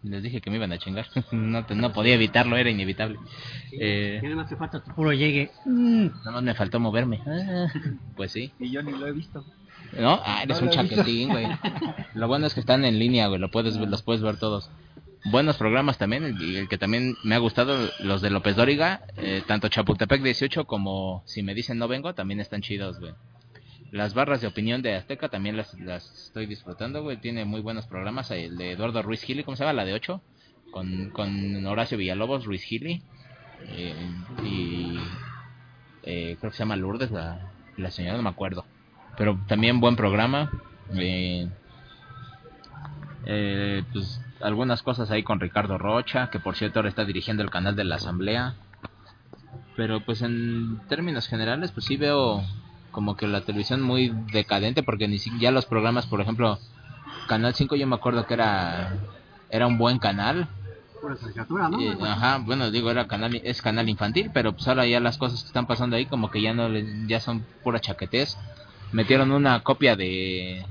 A: les dije que me iban a chingar. No, te- no podía evitarlo, era inevitable. Eh,
C: Y nada más te falta tu puro llegue. Mm.
A: Nada más me faltó moverme. Ah, Pues sí.
B: Y yo ni lo he visto.
A: ¿No? Ah, eres
B: No
A: un chaquetín, güey. Lo bueno es que están en línea, güey. Lo puedes, ver- los puedes ver todos. Buenos programas también. el que también me ha gustado, los de López Dóriga. eh, tanto Chapultepec 18 como Si me dicen no vengo, también están chidos, güey. Las barras de opinión de Azteca también las, las estoy disfrutando, güey. Tiene muy buenos programas. El de Eduardo Ruiz Gili, ¿cómo se llama? La de 8. Con, con Horacio Villalobos, Ruiz Gili. eh, y eh, creo que se llama Lourdes, la, la señora, no me acuerdo. Pero también buen programa. Eh, eh, pues algunas cosas ahí con Ricardo Rocha, que por cierto ahora está dirigiendo el canal de la Asamblea. Pero pues en términos generales, pues sí veo como que la televisión muy decadente, porque ni si- ya los programas, por ejemplo, Canal 5 yo me acuerdo que era era un buen canal,
C: Pura caricatura, ¿no?
A: eh, ajá, bueno, digo, era canal, es canal infantil, pero pues ahora ya las cosas que están pasando ahí como que ya no, ya son pura chaquetés. Metieron una copia de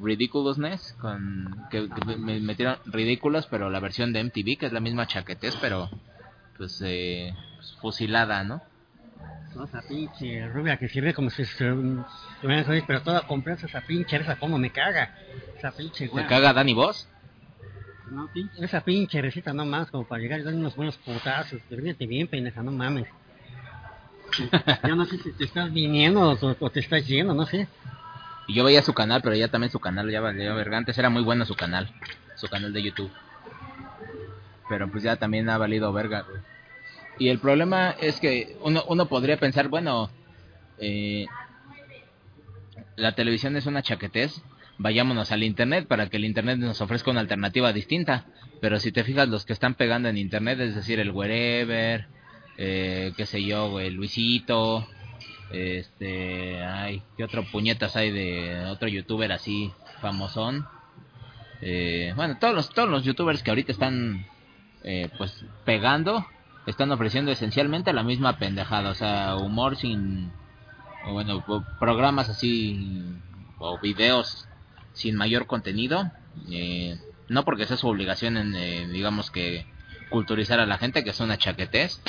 A: Ridiculousness, con, que, que me metieron ridículos, pero la versión de MTV, que es la misma chaquetés, pero pues, eh, pues, fusilada, ¿no?
C: No, esa pinche rubia que sirve como si se pero toda compresa esa pinche, esa como me caga. Esa pinche,
A: ¿Se
C: güey.
A: caga Dani Voss?
C: No, pinche, esa pinche recita no más, como para llegar y dar unos buenos putazos. Fíjate bien, pendeja, no mames. Yo no sé si te estás viniendo o, o te estás yendo, no sé.
A: Y yo veía su canal, pero ya también su canal ya valió verga. Antes era muy bueno su canal, su canal de YouTube. Pero pues ya también ha valido verga, güey. Y el problema es que uno, uno podría pensar, bueno, eh, la televisión es una chaquetez, vayámonos al internet para que el internet nos ofrezca una alternativa distinta. Pero si te fijas, los que están pegando en internet, es decir, el Wherever, eh, qué sé yo, güey, Luisito, este, ay, ¿qué otro puñetas hay de otro youtuber así famosón? Eh, bueno, todos los, todos los youtubers que ahorita están, eh, pues, pegando, están ofreciendo esencialmente la misma pendejada, o sea, humor sin, o bueno, programas así, o videos sin mayor contenido, eh, no porque sea su obligación en, eh, digamos que, culturizar a la gente, que es una chaquetez,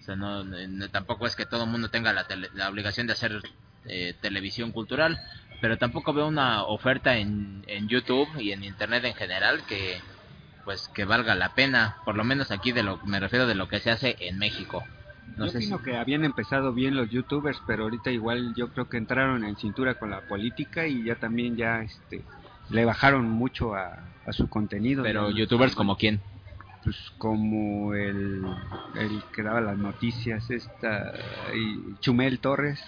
A: o sea, no, no- tampoco es que todo el mundo tenga la, tele- la obligación de hacer eh, televisión cultural, pero tampoco veo una oferta en, en YouTube y en Internet en general que pues que valga la pena, por lo menos aquí de lo me refiero de lo que se hace en México. No
B: yo
A: sé si-
B: que habían empezado bien los youtubers, pero ahorita igual yo creo que entraron en cintura con la política y ya también ya este le bajaron mucho a, a su contenido.
A: pero
B: no-
A: youtubers como quién?
B: pues como el, el que daba las noticias, esta y Chumel Torres,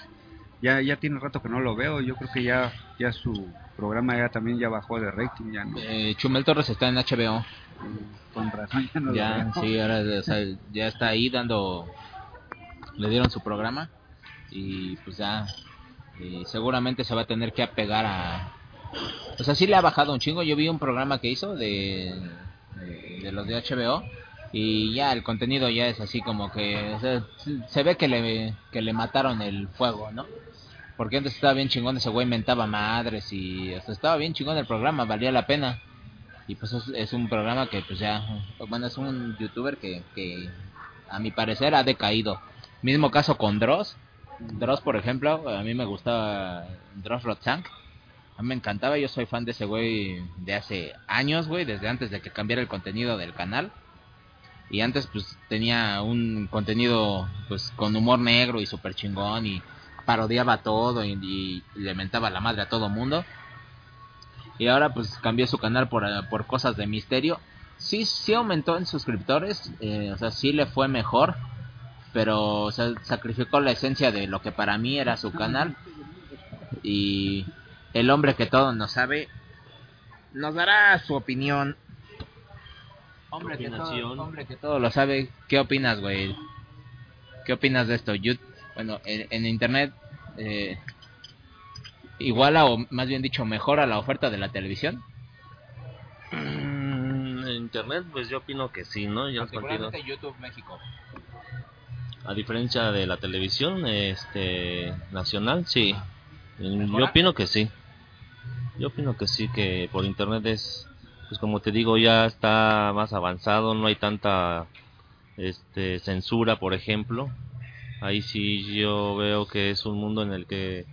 B: ya ya tiene rato que no lo veo, yo creo que ya ya su programa ya también ya bajó de rating, ya no,
A: Eh, Chumel Torres está en HBO.
B: Con razón ya no
A: ya,
B: lo veo.
A: sí, ahora o sea, ya está ahí dando, le dieron su programa y pues ya, y seguramente se va a tener que apegar a, o sea, sí le ha bajado un chingo. Yo vi un programa que hizo de, de, de los de HBO y ya el contenido ya es así como que, o sea, se ve que le, que le mataron el fuego, ¿no? Porque antes estaba bien chingón ese güey mentaba madres y o sea, estaba bien chingón el programa, valía la pena y pues es, es un programa que pues ya bueno es un youtuber que, que a mi parecer ha decaído. Mismo caso con Dross. Dross por ejemplo a mí me gustaba Dross Rotzank a mí me encantaba. Yo soy fan de ese güey de hace años güey desde antes de que cambiara el contenido del canal. Y antes pues tenía un contenido pues con humor negro y súper chingón y parodiaba todo y, y le mentaba la madre a todo mundo. Y ahora pues cambió su canal por, eh, por cosas de misterio. Sí, sí aumentó en suscriptores, eh, o sea, sí le fue mejor, pero o sea, sacrificó la esencia de lo que para mí era su canal. Y el hombre que todo no sabe nos dará su opinión. Hombre que, todo, hombre que todo lo sabe, ¿qué opinas, güey? ¿Qué opinas de esto? Yo, bueno, en, en internet eh, iguala o más bien dicho mejora la oferta de la televisión.
D: Mm, en internet, pues yo opino que sí, ¿no? Yo
A: Particularmente YouTube México.
D: a diferencia de la televisión este nacional, sí. Mm, Yo opino que sí. Yo opino que sí, que por internet es, pues como te digo, ya está más avanzado, no hay tanta este, censura, por ejemplo. Ahí sí yo veo que es un mundo en el que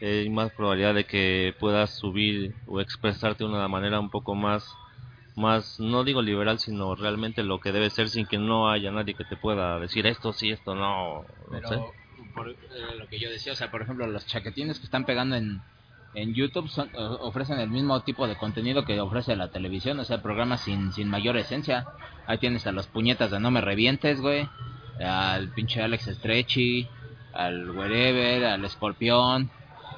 D: hay más probabilidad de que puedas subir o expresarte de una manera un poco más, más, no digo liberal, sino realmente lo que debe ser sin que no haya nadie que te pueda decir esto sí, esto no. no
A: Pero
D: sé.
A: por eh, lo que yo decía, o sea, por ejemplo, los chaquetines que están pegando en, en YouTube son, ofrecen el mismo tipo de contenido que ofrece la televisión, o sea, programas sin, sin mayor esencia. Ahí tienes a los puñetas de No Me Revientes, güey, al pinche Alex Stretchy, al Wherever, al Escorpión,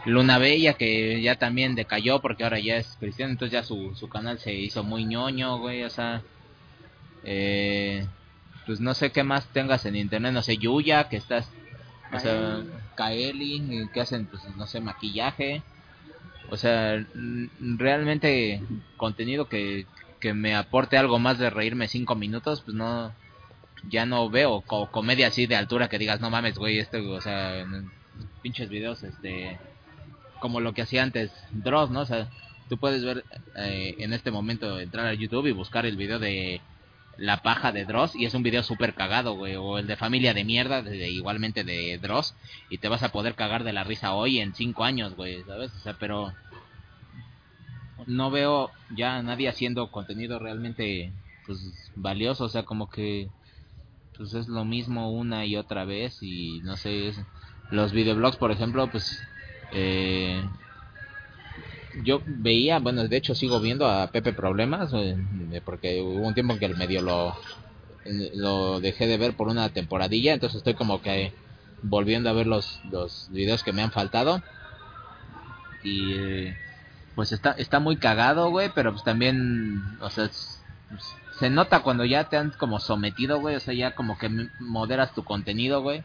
A: Luna Bella, que ya también decayó porque ahora ya es cristiano, entonces ya su, su canal se hizo muy ñoño, güey, o sea... Eh, pues no sé qué más tengas en internet, no sé, Yuya, que estás, o sea, Kaeli, que hacen, pues no sé, maquillaje, o sea, realmente contenido que, que me aporte algo más de reírme cinco minutos, pues no, ya no veo, co- comedia así de altura que digas, no mames, güey, este, o sea, pinches videos, este, como lo que hacía antes Dross, ¿no? O sea, tú puedes ver eh, en este momento entrar a YouTube y buscar el video de la paja de Dross y es un video súper cagado, güey. O el de familia de mierda, de- igualmente de Dross. Y te vas a poder cagar de la risa hoy en cinco años, güey, ¿sabes? O sea, pero no veo ya nadie haciendo contenido realmente, pues, valioso. O sea, como que, pues es lo mismo una y otra vez y no sé, es- los videoblogs, por ejemplo, pues, eh, yo veía, bueno, de hecho sigo viendo a Pepe Problemas, eh, porque hubo un tiempo en que el medio lo, lo dejé de ver por una temporadilla, entonces estoy como que volviendo a ver los, los videos que me han faltado. Y eh, pues está, está muy cagado, güey, pero pues también, o sea, se nota cuando ya te han como sometido, güey, o sea, ya como que moderas tu contenido, güey.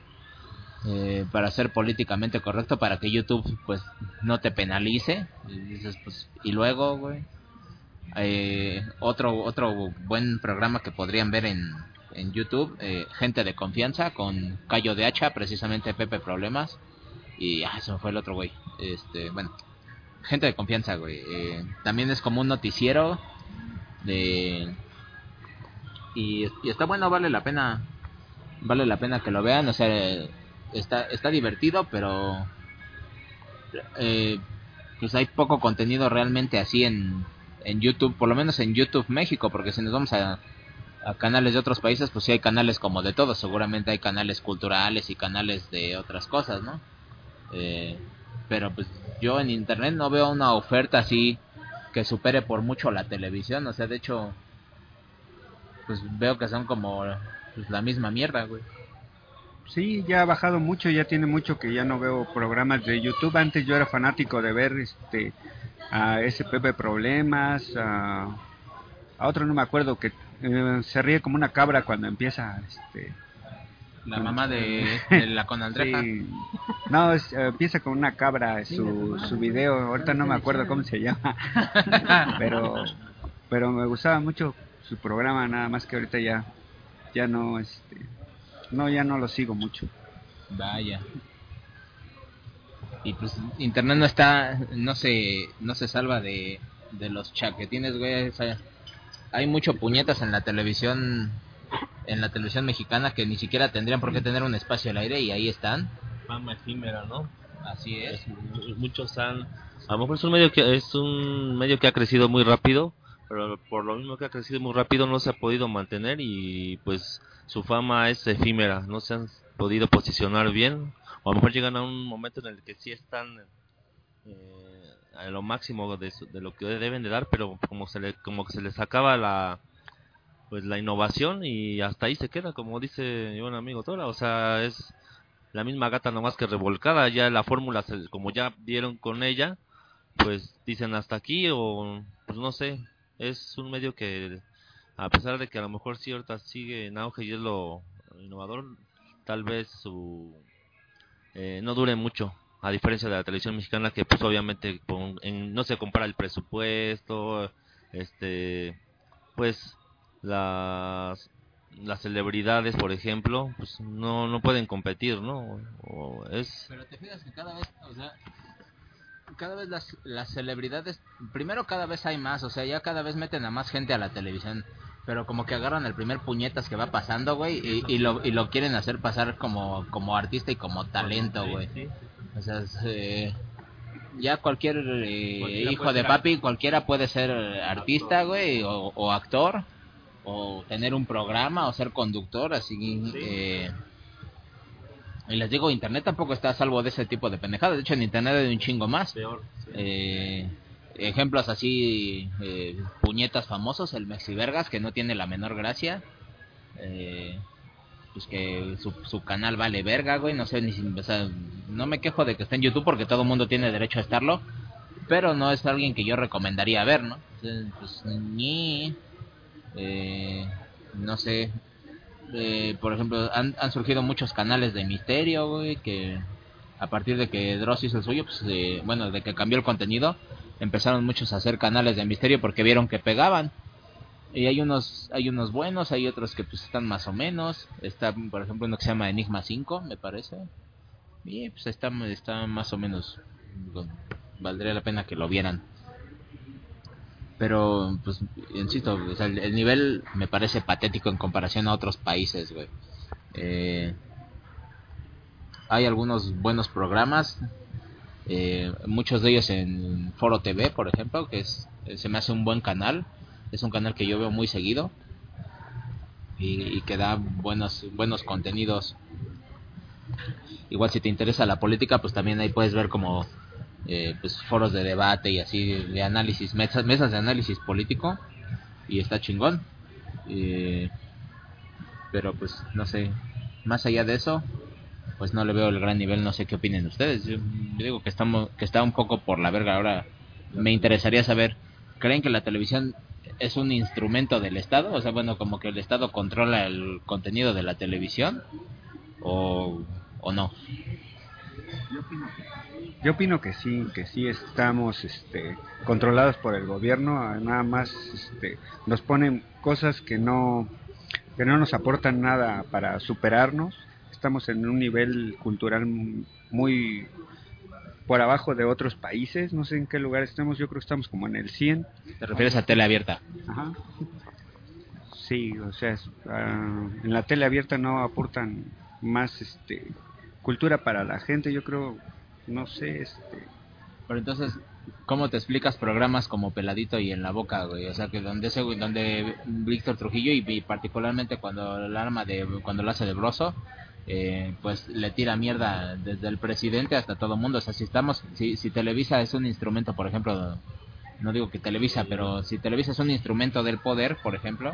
A: Eh, para ser políticamente correcto, para que YouTube pues no te penalice. Y dices, pues, y luego, güey. Eh, otro otro buen programa que podrían ver en, en YouTube, eh, Gente de Confianza, con Cayo de Hacha, precisamente Pepe Problemas. Y, ah, se me fue el otro, güey. Este, bueno, Gente de Confianza, güey. Eh, también es como un noticiero de... Y, y está bueno, vale la pena. Vale la pena que lo vean, o sea, está, está divertido, pero... Eh, pues hay poco contenido realmente así en, en YouTube, por lo menos en YouTube México, porque si nos vamos a, a canales de otros países, pues sí hay canales como de todo, seguramente hay canales culturales y canales de otras cosas, ¿no? Eh, pero pues yo en internet no veo una oferta así que supere por mucho la televisión, o sea, de hecho, pues veo que son como pues, la misma mierda, güey.
B: Sí, ya ha bajado mucho, ya tiene mucho que ya no veo programas de YouTube. Antes yo era fanático de ver este a SPP Problemas, a, a otro no me acuerdo que eh, se ríe como una cabra cuando empieza este
A: La mamá de, de la Conaldreja.
B: sí. No, es, eh, empieza con una cabra su, su video, ahorita no me acuerdo cómo se llama. pero pero me gustaba mucho su programa, nada más que ahorita ya ya no este no ya no lo sigo mucho.
A: Vaya. Y pues internet no está, no se, no se salva de, de los chaquetines, güey. O sea, hay mucho puñetas en la televisión, en la televisión mexicana que ni siquiera tendrían por qué tener un espacio al aire y ahí están.
D: Fama efímera, ¿no?
A: Así es.
D: Es- muchos han a lo mejor es un medio que es un medio que ha crecido muy rápido pero por lo mismo que ha crecido muy rápido no se ha podido mantener y pues su fama es efímera, no se han podido posicionar bien, o a lo mejor llegan a un momento en el que sí están eh, a lo máximo de, de lo que deben de dar, pero como se le, como que se les acaba la pues la innovación y hasta ahí se queda, como dice buen amigo Tora, o sea, es la misma gata nomás que revolcada, ya la fórmula, como ya dieron con ella, pues dicen hasta aquí o pues no sé, es un medio que a pesar de que a lo mejor sí ahorita sigue en auge y es lo innovador, tal vez su eh, no dure mucho, a diferencia de la televisión mexicana que pues obviamente en- no se compara el presupuesto, este pues las las celebridades, por ejemplo, pues no no pueden competir, ¿no? Es
A: Pero te fijas que cada vez, o sea, cada vez las, las celebridades, primero cada vez hay más, o sea, ya cada vez meten a más gente a la televisión, pero como que agarran el primer puñetas que va pasando, güey, y, y lo, y lo quieren hacer pasar como, como artista y como talento, güey. O sea, es, eh, ya cualquier eh, hijo de papi, cualquiera puede ser artista, güey, o, o actor, o tener un programa, o ser conductor, así. Eh, y les digo, Internet tampoco está a salvo de ese tipo de pendejadas. De hecho, en Internet hay un chingo más.
D: peor.
A: Eh, ejemplos así, eh, puñetas famosos, el Mexivergas, que no tiene la menor gracia. Eh, pues que su, su canal vale verga, güey. No sé, ni o sea, no me quejo de que esté en YouTube porque todo el mundo tiene derecho a estarlo. Pero no es alguien que yo recomendaría ver, ¿no? Sea, pues ni. eh, no sé. Eh, por ejemplo, han, han surgido muchos canales de misterio, güey, que a partir de que Dross hizo el suyo, pues, eh, bueno, de que cambió el contenido, empezaron muchos a hacer canales de misterio porque vieron que pegaban. Y hay unos, hay unos buenos, hay otros que pues están más o menos. Está, por ejemplo, uno que se llama Enigma 5, me parece. Y pues está, está más o menos, valdría la pena que lo vieran. Pero, pues, insisto, el, el nivel me parece patético en comparación a otros países, güey. Eh, hay algunos buenos programas, eh, muchos de ellos en Foro TV, por ejemplo, que es se me hace un buen canal. Es un canal que yo veo muy seguido y, y que da buenos buenos contenidos. Igual si te interesa la política, pues también ahí puedes ver como eh, pues foros de debate y así de análisis, mesas, mesas de análisis político y está chingón. Eh, pero pues no sé, más allá de eso, pues no le veo el gran nivel, no sé qué opinen ustedes. Yo, yo digo que estamos que está un poco por la verga ahora. Me interesaría saber, ¿creen que la televisión es un instrumento del Estado? O sea, bueno, como que el Estado controla el contenido de la televisión o, o no.
B: Yo opino que sí, que sí estamos este, controlados por el gobierno, nada más este, nos ponen cosas que no, que no nos aportan nada para superarnos. Estamos en un nivel cultural muy por abajo de otros países, no sé en qué lugar estamos, yo creo que estamos como en el 100.
A: ¿Te refieres a tele abierta?
B: Ajá. Sí, o sea, es, ah, en la tele abierta no aportan más este cultura para la gente, yo creo, no sé, este
A: Pero entonces, ¿cómo te explicas programas como Peladito y En la Boca, güey? O sea, que donde ese donde Víctor Trujillo y, y particularmente cuando el arma de cuando lo hace de broso, eh, pues le tira mierda desde el presidente hasta todo mundo. O sea, si estamos, si, si Televisa es un instrumento, por ejemplo, no digo que Televisa, pero si Televisa es un instrumento del poder, por ejemplo,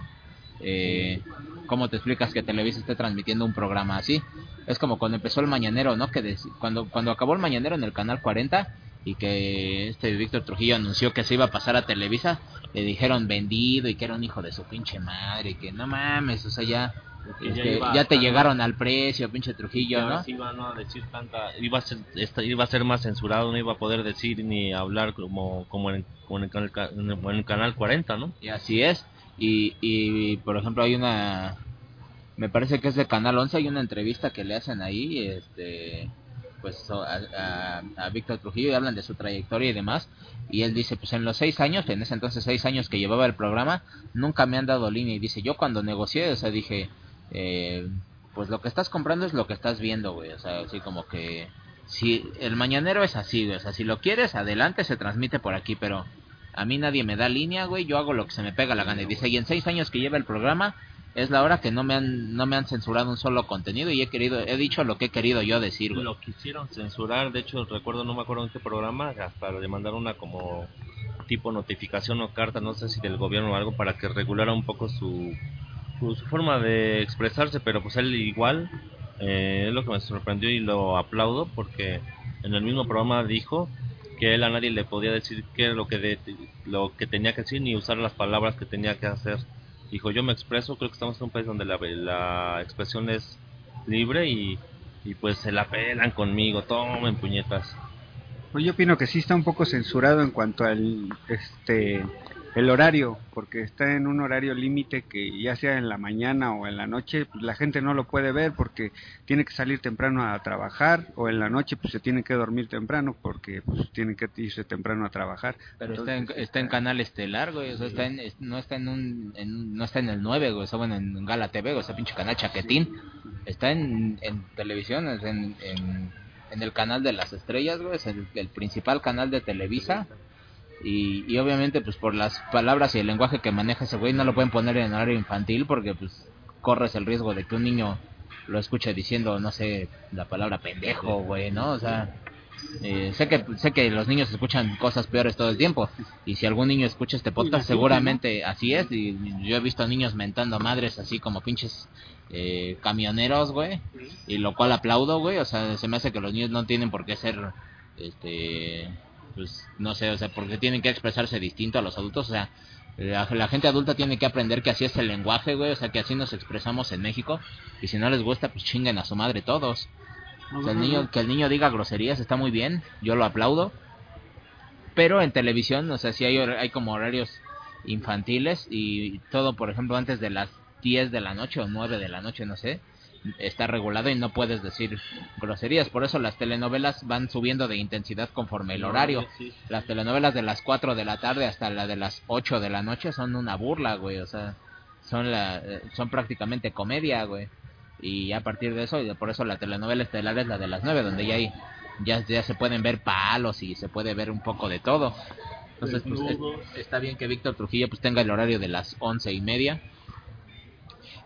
A: eh, ¿cómo te explicas que Televisa esté transmitiendo un programa así? Es como cuando empezó el Mañanero, ¿no? Que cuando, cuando acabó el Mañanero en el Canal 40 y que este Víctor Trujillo anunció que se iba a pasar a Televisa, le dijeron vendido y que era un hijo de su pinche madre, y que no mames, o sea, ya, este,
D: iba
A: ya te llegaron al precio, pinche Trujillo, ¿no?
D: iba no a decir tanta iba a ser esta- iba a ser más censurado no iba a poder decir ni hablar como como en, como en el, en el- en el canal 40 no
A: Y así es. Y, y por ejemplo hay una, me parece que es de Canal 11, hay una entrevista que le hacen ahí, este, pues a- a Víctor Trujillo y hablan de su trayectoria y demás. Y él dice, pues en los seis años, en ese entonces seis años que llevaba el programa, nunca me han dado línea. Y dice, yo cuando negocié, o sea, dije, eh, pues lo que estás comprando es lo que estás viendo, güey. O sea, así como que, si el mañanero es así, güey. O sea, si lo quieres, adelante, se transmite por aquí, pero a mí nadie me da línea, güey, yo hago lo que se me pega la gana. Y dice, y en seis años que lleva el programa, es la hora que no me han, no me han censurado un solo contenido y he querido, he dicho lo que he querido yo decir, güey.
D: Lo quisieron censurar, de hecho recuerdo, no me acuerdo en qué programa, hasta le mandaron una como tipo notificación o carta, no sé si del gobierno o algo, para que regulara un poco su, su, su forma de expresarse, pero pues él igual, eh, es lo que me sorprendió y lo aplaudo, porque en el mismo programa dijo que él a nadie le podía decir qué era lo que, lo que tenía que decir ni usar las palabras que tenía que hacer. Dijo, yo me expreso, creo que estamos en un país donde la, la expresión es libre y, y pues se la pelan conmigo, tomen puñetas.
B: Pues yo opino que sí está un poco censurado en cuanto al este el horario, porque está en un horario límite que ya sea en la mañana o en la noche, pues la gente no lo puede ver porque tiene que salir temprano a trabajar o en la noche pues se tiene que dormir temprano porque pues tiene que irse temprano a trabajar.
A: Pero está en, está en canal estelar, güey, o sea, está en, no está en un, en- no está en el 9, güey, está bueno en Gala TV, güey, ese pinche canal chaquetín. Está en, en televisión, en, en, en el canal de las estrellas, güey, es el, el principal canal de Televisa. Y, y obviamente, pues por las palabras y el lenguaje que maneja ese güey, no lo pueden poner en horario infantil porque, pues, corres el riesgo de que un niño lo escuche diciendo, no sé, la palabra pendejo, güey, ¿no? O sea, eh, sé que sé que los niños escuchan cosas peores todo el tiempo y si algún niño escucha este podcast seguramente así es y yo he visto niños mentando madres así como pinches eh, camioneros güey y lo cual aplaudo güey o sea se me hace que los niños no tienen por qué ser este pues no sé o sea porque tienen que expresarse distinto a los adultos o sea la, la gente adulta tiene que aprender que así es el lenguaje güey o sea que así nos expresamos en México y si no les gusta pues chinguen a su madre todos o sea, el niño, que el niño diga groserías está muy bien, yo lo aplaudo. Pero en televisión, o sea, sí hay, hay como horarios infantiles y todo, por ejemplo, antes de las 10 de la noche o 9 de la noche, no sé, está regulado y no puedes decir groserías. Por eso las telenovelas van subiendo de intensidad conforme el horario. Las telenovelas de las 4 de la tarde hasta la de las 8 de la noche son una burla, güey. O sea, son, la, eh, son prácticamente comedia, güey. Y a partir de eso, y por eso la telenovela estelar es la de las 9, donde ya hay ya, ya se pueden ver palos y se puede ver un poco de todo. Entonces, pues, es- está bien que Víctor Trujillo pues tenga el horario de las once y media.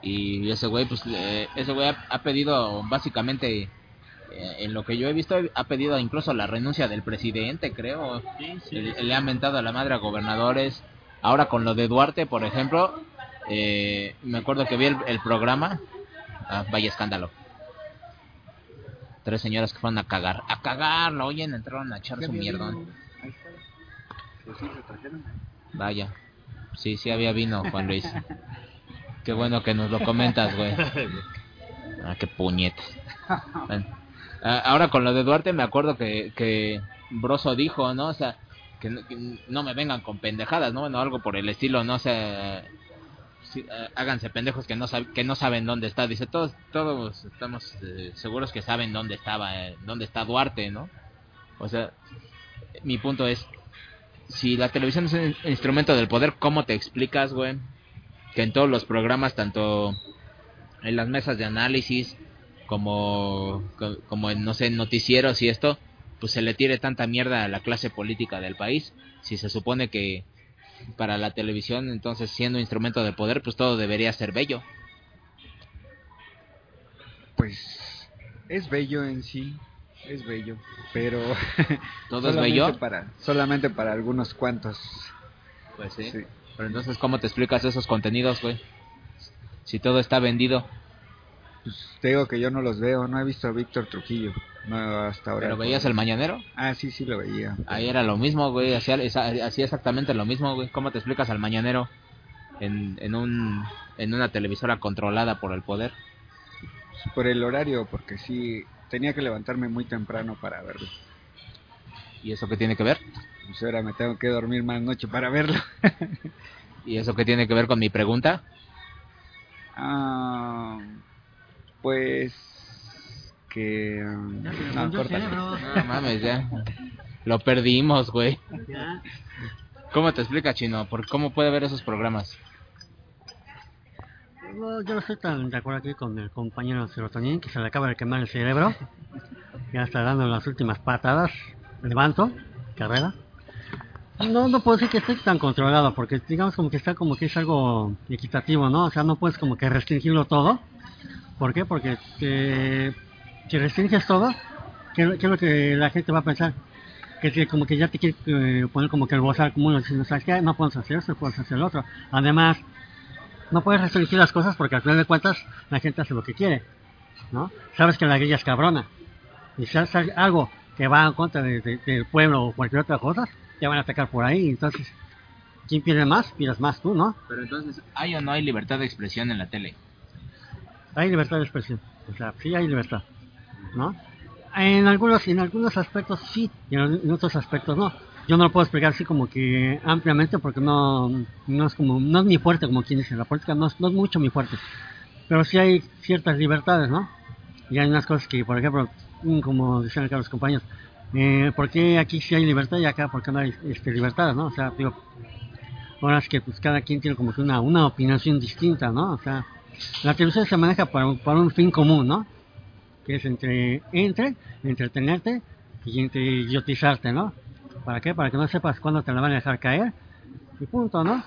A: Y ese güey, pues, le- ese güey ha, ha pedido básicamente, eh, en lo que yo he visto, ha pedido incluso la renuncia del presidente, creo. Le, le ha mentado a la madre a gobernadores. Ahora con lo de Duarte, por ejemplo, eh, me acuerdo que vi el, el programa. Ah, vaya escándalo. Tres señoras que fueron a cagar. A cagar, lo oyen, entraron a echar su mierdón. Vaya. Sí, sí había vino, Juan Luis. Qué bueno que nos lo comentas, güey. Ah, qué. Bueno, ah, ahora con lo de Duarte me acuerdo que, que Broso dijo, ¿no? O sea, que, no- que no me vengan con pendejadas, ¿no? Bueno, algo por el estilo, no sé. sí, eh, háganse pendejos que no, sab- que no saben dónde está. Dice, todos todos estamos eh, seguros que saben dónde estaba, eh, dónde está Duarte, ¿no? O sea, mi punto es, si la televisión es un instrumento del poder, ¿cómo te explicas, güey? Que en todos los programas, tanto en las mesas de análisis como, co- como en, no sé, noticieros y esto, pues se le tire tanta mierda a la clase política del país. Si se supone que para la televisión, entonces siendo instrumento de poder, pues todo debería ser bello.
B: Pues es bello en sí, es bello, pero
A: ¿Todo es
B: solamente
A: bello?
B: para solamente para algunos cuantos.
A: Pues sí.
B: Sí.
A: Pero entonces, ¿cómo te explicas esos contenidos, güey? Si todo está vendido.
B: Pues, te digo que yo no los veo, no he visto a Víctor Trujillo, no hasta ahora.
A: ¿Pero veías el mañanero?
B: Ah, sí, sí lo veía.
A: Ahí era lo mismo, güey. Hacía, hacía exactamente lo mismo, güey. ¿Cómo te explicas al mañanero en, en, un, en una televisora controlada por el poder?
B: Pues, por el horario, porque sí tenía que levantarme muy temprano para verlo.
A: ¿Y eso qué tiene que ver?
B: Pues ahora me tengo que dormir más noche para verlo.
A: ¿Y eso qué tiene que ver con mi pregunta?
B: Ah, pues que um, no,
C: cerebro.
A: No mames, ya. Lo perdimos, güey.
C: Ya.
A: ¿Cómo te explica, Chino? ¿Por cómo puede ver esos programas?
C: No, yo no estoy tan de acuerdo aquí con el compañero Serotonin, que se le acaba de quemar el cerebro. Ya está dando las últimas patadas. Levanto, carrera. No, no puedo decir que esté tan controlado, porque digamos como que está como que es algo equitativo, ¿no? O sea, no puedes como que restringirlo todo. ¿Por qué? Porque eh, si restringes todo, ¿qué, qué es lo que la gente va a pensar? Que te- como que ya te quiere eh, poner como que el bozal común, diciendo, ¿sabes qué? No puedes hacer esto, puedes hacer lo otro. Además, no puedes restringir las cosas porque al final de cuentas la gente hace lo que quiere, ¿no? Sabes que la guerrilla es cabrona. Y si haces algo que va en contra de- de- del pueblo o cualquier otra cosa, te van a atacar por ahí. Entonces, ¿quién pierde más? Pierdes más tú, ¿no?
A: Pero entonces, ¿hay o no hay libertad de expresión en la tele?
C: Hay libertad de expresión. O sea, sí hay libertad, ¿no? En algunos, en algunos aspectos sí, y en, en otros aspectos no. Yo no lo puedo explicar así como que ampliamente porque no, no es como, no es mi fuerte como quien dice, la política no es, no es mucho mi fuerte. Pero sí hay ciertas libertades, ¿no? Y hay unas cosas que, por ejemplo, mm, como decían acá los compañeros, eh, ¿por qué aquí sí hay libertad y acá por qué no hay este, libertad, ¿no? O sea, digo, ahora es que pues cada quien tiene como que una, una opinación distinta, ¿no? O sea, la televisión se maneja para, para un fin común, ¿no? Que es entre, entre entretenerte y entre idiotizarte, ¿no? ¿Para qué? Para que no sepas cuándo te la van a dejar caer y punto, ¿no?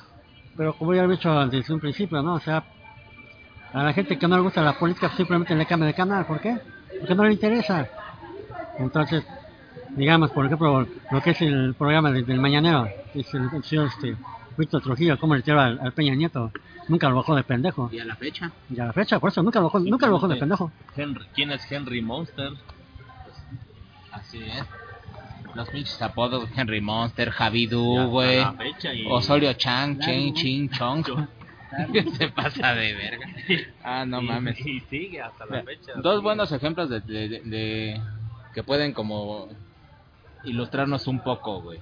C: Pero como ya he dicho desde un principio, ¿no? O sea, a la gente que no le gusta la política simplemente le cambia de canal, ¿por qué? Porque no le interesa. Entonces, digamos, por ejemplo, lo que es el programa de- del Mañanero, es el, el señor este, Víctor Trujillo, cómo le tiró al, al Peña Nieto, nunca lo bajó de pendejo.
A: ¿Y a la fecha?
C: Y a la fecha, por eso, nunca lo bajó, nunca lo bajó de pendejo.
D: Henry, ¿Quién es Henry Monster?
A: Así es. Los pinches apodos, Henry Monster, Javi
D: Ya
A: Du,
D: hasta
A: güey.
D: y-
A: Osorio Chang, Chen, Ching, Chong. Se pasa de verga. Ah, no
D: y-
A: mames.
D: Y sigue hasta la fecha.
A: Dos buenos ejemplos de, de- de- de- que pueden como ilustrarnos un poco, güey.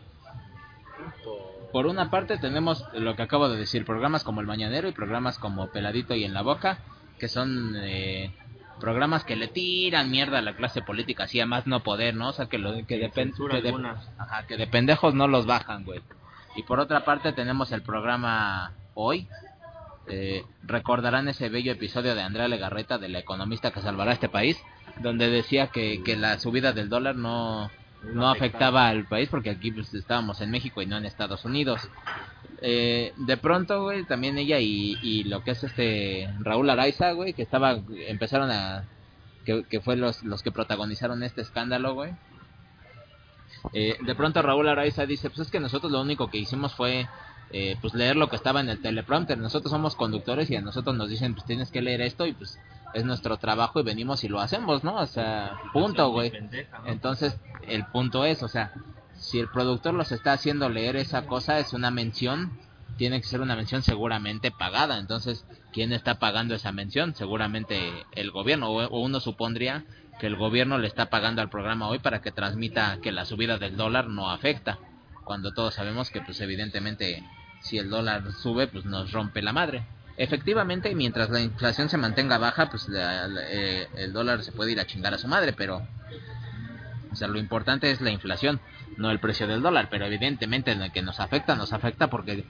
A: Por una parte tenemos lo que acabo de decir, programas como El Mañanero y programas como Peladito y En la Boca, que son eh, programas que le tiran mierda a la clase política, así a más no poder, ¿no? O sea, que, lo, que, de- ajá, que de pendejos no los bajan, güey. Y por otra parte tenemos el programa Hoy, eh, recordarán ese bello episodio de Andrea Legarreta, de la economista que salvará este país, donde decía que, que la subida del dólar no, no afectaba al país porque aquí pues, estábamos en México y no en Estados Unidos. Eh, de pronto, güey, también ella y, y lo que es este Raúl Araiza, güey, que estaba, empezaron a, que, que fue los, los que protagonizaron este escándalo, güey. Eh, de pronto Raúl Araiza dice, pues es que nosotros lo único que hicimos fue eh, pues leer lo que estaba en el teleprompter. Nosotros somos conductores y a nosotros nos dicen, pues tienes que leer esto y pues es nuestro trabajo y venimos y lo hacemos, ¿no? O sea, punto, güey.
D: Pendeja, ¿no?
A: Entonces, el punto es, o sea, si el productor los está haciendo leer esa cosa, es una mención, tiene que ser una mención seguramente pagada. Entonces, ¿quién está pagando esa mención? Seguramente el gobierno, o, o uno supondría que el gobierno le está pagando al programa hoy para que transmita que la subida del dólar no afecta, cuando todos sabemos que, pues, evidentemente, si el dólar sube, pues nos rompe la madre. Efectivamente, mientras la inflación se mantenga baja, pues la- eh, el dólar se puede ir a chingar a su madre, pero o sea, lo importante es la inflación, no el precio del dólar, pero evidentemente en el que nos afecta, nos afecta porque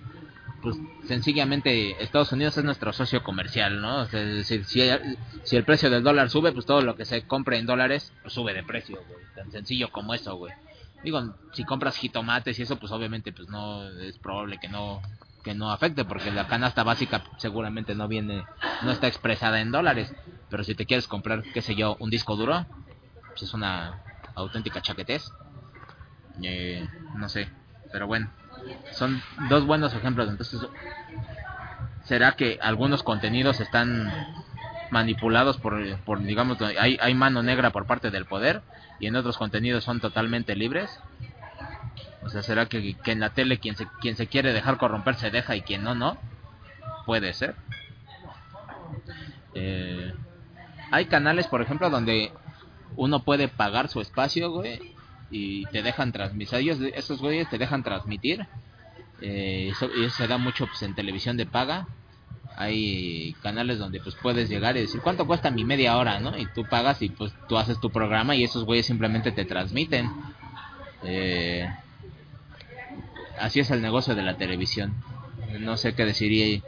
A: pues sencillamente Estados Unidos es nuestro socio comercial, ¿no? O sea, si, si el precio del dólar sube, pues todo lo que se compre en dólares pues, sube de precio, güey. Tan sencillo como eso, güey. Digo, si compras jitomates y eso, pues obviamente pues no es probable que no que no afecte porque la canasta básica seguramente no viene no está expresada en dólares, pero si te quieres comprar, qué sé yo, un disco duro, pues es una auténtica chaquetez. Eh, no sé, pero bueno, son dos buenos ejemplos. Entonces, ¿será que algunos contenidos están manipulados por, por digamos, hay, hay mano negra por parte del poder y en otros contenidos son totalmente libres? O sea, ¿será que, en la tele quien se, quien se quiere dejar corromper se deja y quien no, no? Puede ser. Eh, hay canales, por ejemplo, donde uno puede pagar su espacio, güey, y te dejan transmitir. Ellos, esos güeyes te dejan transmitir. Eh, eso se da mucho pues, en televisión de paga. Hay canales donde pues puedes llegar y decir cuánto cuesta mi media hora, ¿no? Y tú pagas y pues tú haces tu programa y esos güeyes simplemente te transmiten. Eh, así es el negocio de la televisión. No sé qué decir y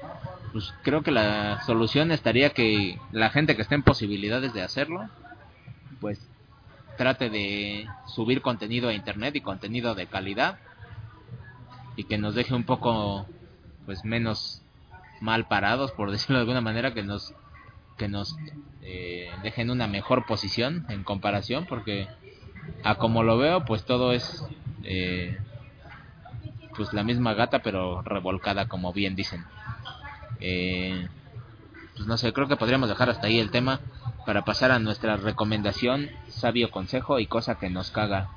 A: pues creo que la solución estaría que la gente que esté en posibilidades de hacerlo, pues trate de subir contenido a internet y contenido de calidad y que nos deje un poco pues menos mal parados por decirlo de alguna manera que nos que nos eh, dejen una mejor posición en comparación porque a como lo veo pues todo es eh, pues la misma gata pero revolcada como bien dicen. Eh, pues no sé creo que podríamos dejar hasta ahí el tema para pasar a nuestra recomendación sabio consejo y cosa que nos caga.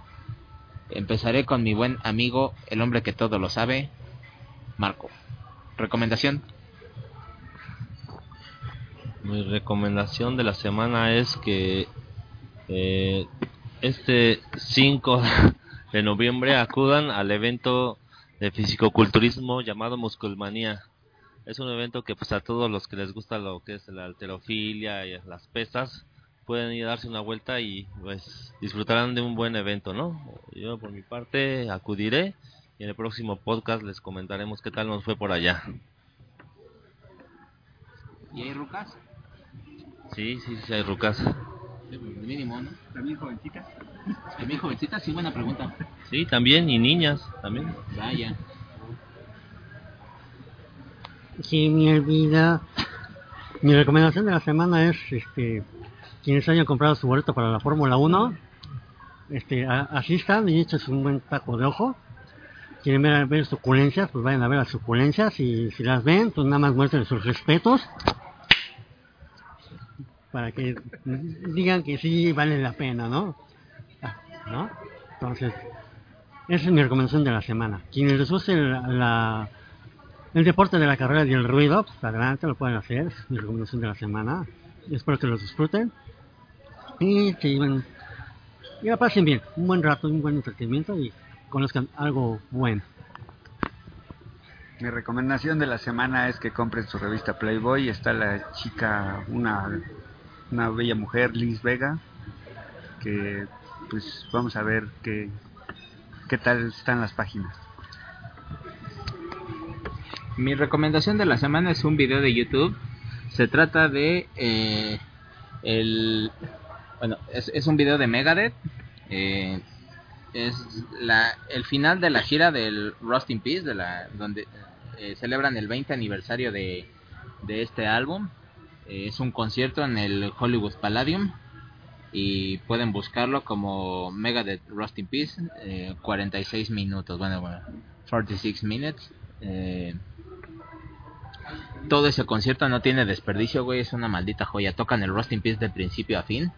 A: Empezaré con mi buen amigo el hombre que todo lo sabe Marco. Recomendación.
D: Mi recomendación de la semana es que eh, este 5 de noviembre acudan al evento de fisicoculturismo llamado Musculmanía. Es un evento que pues a todos los que les gusta lo que es la alterofilia y las pesas pueden ir a darse una vuelta y pues disfrutarán de un buen evento, ¿no? Yo por mi parte acudiré y en el próximo podcast les comentaremos qué tal nos fue por allá.
A: ¿Y hay rucas?
D: Sí, sí, sí hay rucas.
A: Sí, mínimo, ¿no? ¿También jovencitas? ¿También jovencitas? Sí, buena pregunta.
D: Sí, también, y niñas también.
A: Vaya.
C: Sí, mi vida. Mi recomendación de la semana es, este, quienes hayan comprado su boleto para la Fórmula 1, este, a- asistan y echen un buen taco de ojo. Quieren ver, ver suculencias, pues vayan a ver las suculencias y si las ven, pues nada más muestren sus respetos. Para que digan que sí vale la pena, ¿no? Entonces, esa es mi recomendación de la semana. Quienes les guste la, el deporte de la carrera y el ruido, pues adelante, lo pueden hacer. Es mi recomendación de la semana. Espero que los disfruten. Y que lleven- y la pasen bien. Un buen rato, un buen entretenimiento y conozcan algo bueno.
B: Mi recomendación de la semana es que compren su revista Playboy. Está la chica, una, una bella mujer, Liz Vega, que pues vamos a ver qué, qué tal están las páginas.
A: Mi recomendación de la semana es un video de YouTube. Se trata de eh, el bueno es, es un video de Megadeth. Eh, es la el final de la gira del Rust in Peace de la donde eh, celebran el 20 aniversario de, de este álbum. Es un concierto en el Hollywood Palladium y pueden buscarlo como Megadeth Rust in Peace eh, 46 minutos, bueno, bueno 46 minutes. Eh, todo ese concierto no tiene desperdicio, güey. Es una maldita joya. Tocan el Rust in Peace de principio a fin.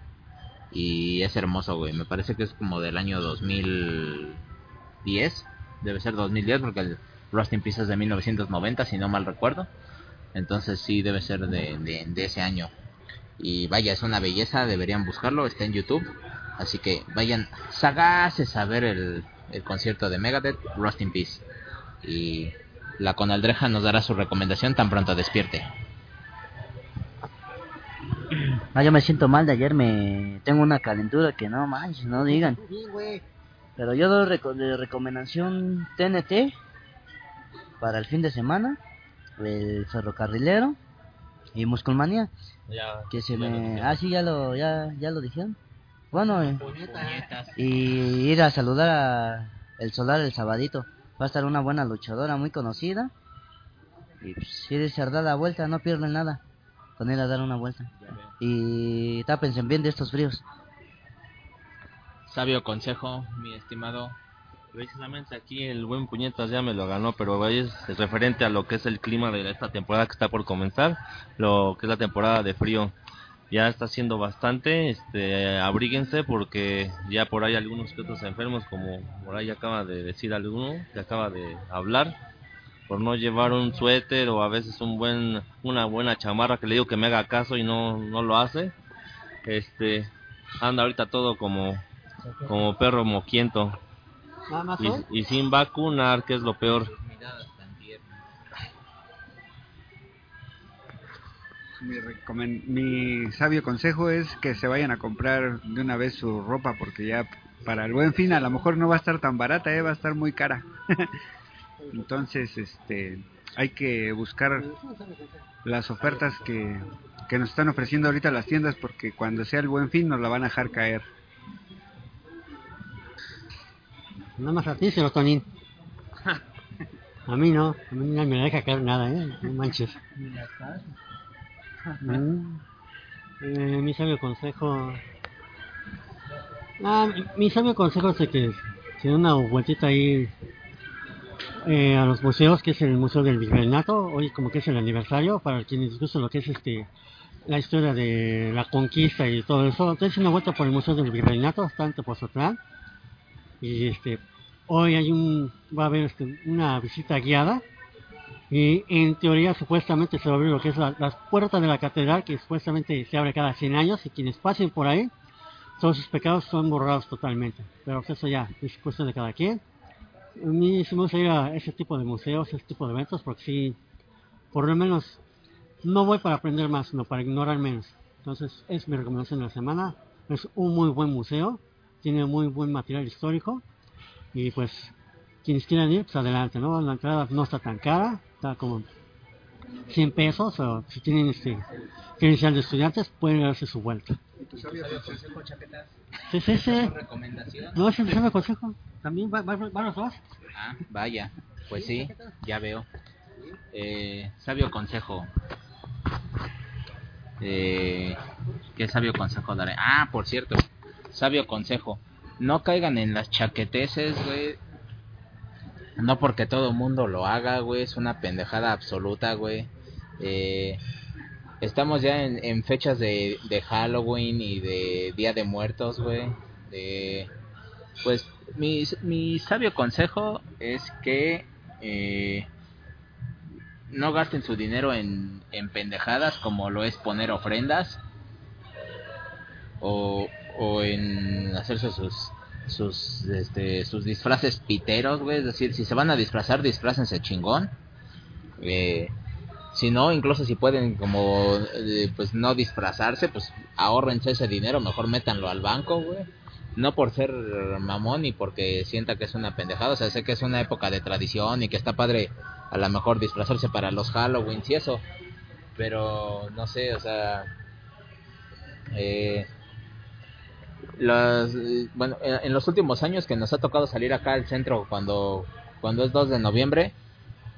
A: Y es hermoso, güey. Me parece que es como del año 2010. Debe ser 2010 porque el Rust in es de 1990, si no mal recuerdo. Entonces sí debe ser de, de ese año. Y vaya, es una belleza. Deberían buscarlo. Está en YouTube. Así que vayan sagaces a ver el, el concierto de Megadeth, Rust in Peace. Y la Conaldreja nos dará su recomendación tan pronto despierte.
E: No, yo me siento mal de ayer, me tengo una calentura que no manches, no digan. Pero yo doy reco- de recomendación TNT para el fin de semana, el ferrocarrilero y Musculmanía,
D: Ya,
E: que se
D: ya
E: me... Ah, sí, ya lo, ya, ya lo dijeron. Bueno, eh, y ir a saludar a el Solar el sabadito. Va a estar una buena luchadora muy conocida. Y pues, si eres a dar la vuelta, no pierden nada con ir a dar una vuelta. Y tápense bien de estos fríos.
A: Sabio consejo, mi estimado.
D: Precisamente aquí el buen puñetas ya me lo ganó, pero es referente a lo que es el clima de esta temporada que está por comenzar, lo que es la temporada de frío. Ya está haciendo bastante, este, abríguense porque ya por ahí algunos que otros enfermos, como por ahí acaba de decir alguno, que acaba de hablar, por no llevar un suéter o a veces un buen, una buena chamarra que le digo que me haga caso y no, no lo hace. Este, anda ahorita todo como, como perro moquiento.
C: Nada más
D: Y,
C: hoy.
D: y sin vacunar, que es lo peor.
B: Mi, mi sabio consejo es que se vayan a comprar de una vez su ropa porque ya para el buen fin a lo mejor no va a estar tan barata, eh, va a estar muy cara. Entonces, este, hay que buscar las ofertas que, que nos están ofreciendo ahorita las tiendas porque cuando sea el buen fin nos la van a dejar caer.
C: Nada más a ti, señor Tonín. A mí no, a mí no me deja caer nada, ¿eh? No manches. Mm. Eh, mi sabio consejo. Ah, mi, sabio consejo es que se dé una vueltita ahí eh, a los museos, que es el Museo del Virreinato. Hoy, como que es el aniversario, para quienes les gusta lo que es este la historia de la conquista y todo eso. Entonces, una vuelta por el Museo del Virreinato, está en Tepozotlán. Y este, hoy hay un, va a haber este, una visita guiada. Y en teoría, supuestamente, se va a abrir lo que es la- las puertas de la catedral, que supuestamente se abre cada 100 años. Y quienes pasen por ahí, todos sus pecados son borrados totalmente. Pero eso ya es cuestión de cada quien. A mí me gusta ir a ese tipo de museos, ese tipo de eventos, porque sí, por lo menos, no voy para aprender más, sino para ignorar menos. Entonces, es mi recomendación de la semana. Es un muy buen museo, tiene muy buen material histórico. Y pues, quienes quieran ir, pues adelante, ¿no? La entrada no está tan cara, está como 100 pesos, o si tienen este credencial de estudiantes, pueden darse su vuelta. Sí, sí, sí.
A: recomendación?
C: No, es mi consejo. También va- va- van los dos.
A: Ah, vaya, pues sí, ya veo. Eh, sabio consejo. Eh, ¿Qué sabio consejo daré? Ah, por cierto, sabio consejo. No caigan en las chaqueteces, güey. No porque todo mundo lo haga, güey. Es una pendejada absoluta, güey. Eh, estamos ya en, fechas de, Halloween y de Día de Muertos, güey. Pues mi, mi sabio consejo es que eh, no gasten su dinero en, en pendejadas como lo es poner ofrendas o, o en hacerse sus sus este, sus disfraces piteros, güey, es decir, si se van a disfrazar, disfrácense chingón. Eh, si no, incluso si pueden como eh, pues no disfrazarse, pues ahórrense ese dinero, mejor métanlo al banco, güey. No por ser mamón y porque sienta que es una pendejada, o sea, sé que es una época de tradición y que está padre a lo mejor disfrazarse para los Halloween y eso, pero no sé, o sea, eh, los, eh, bueno, en en los últimos años que nos ha tocado salir acá al centro cuando, cuando es 2 de noviembre,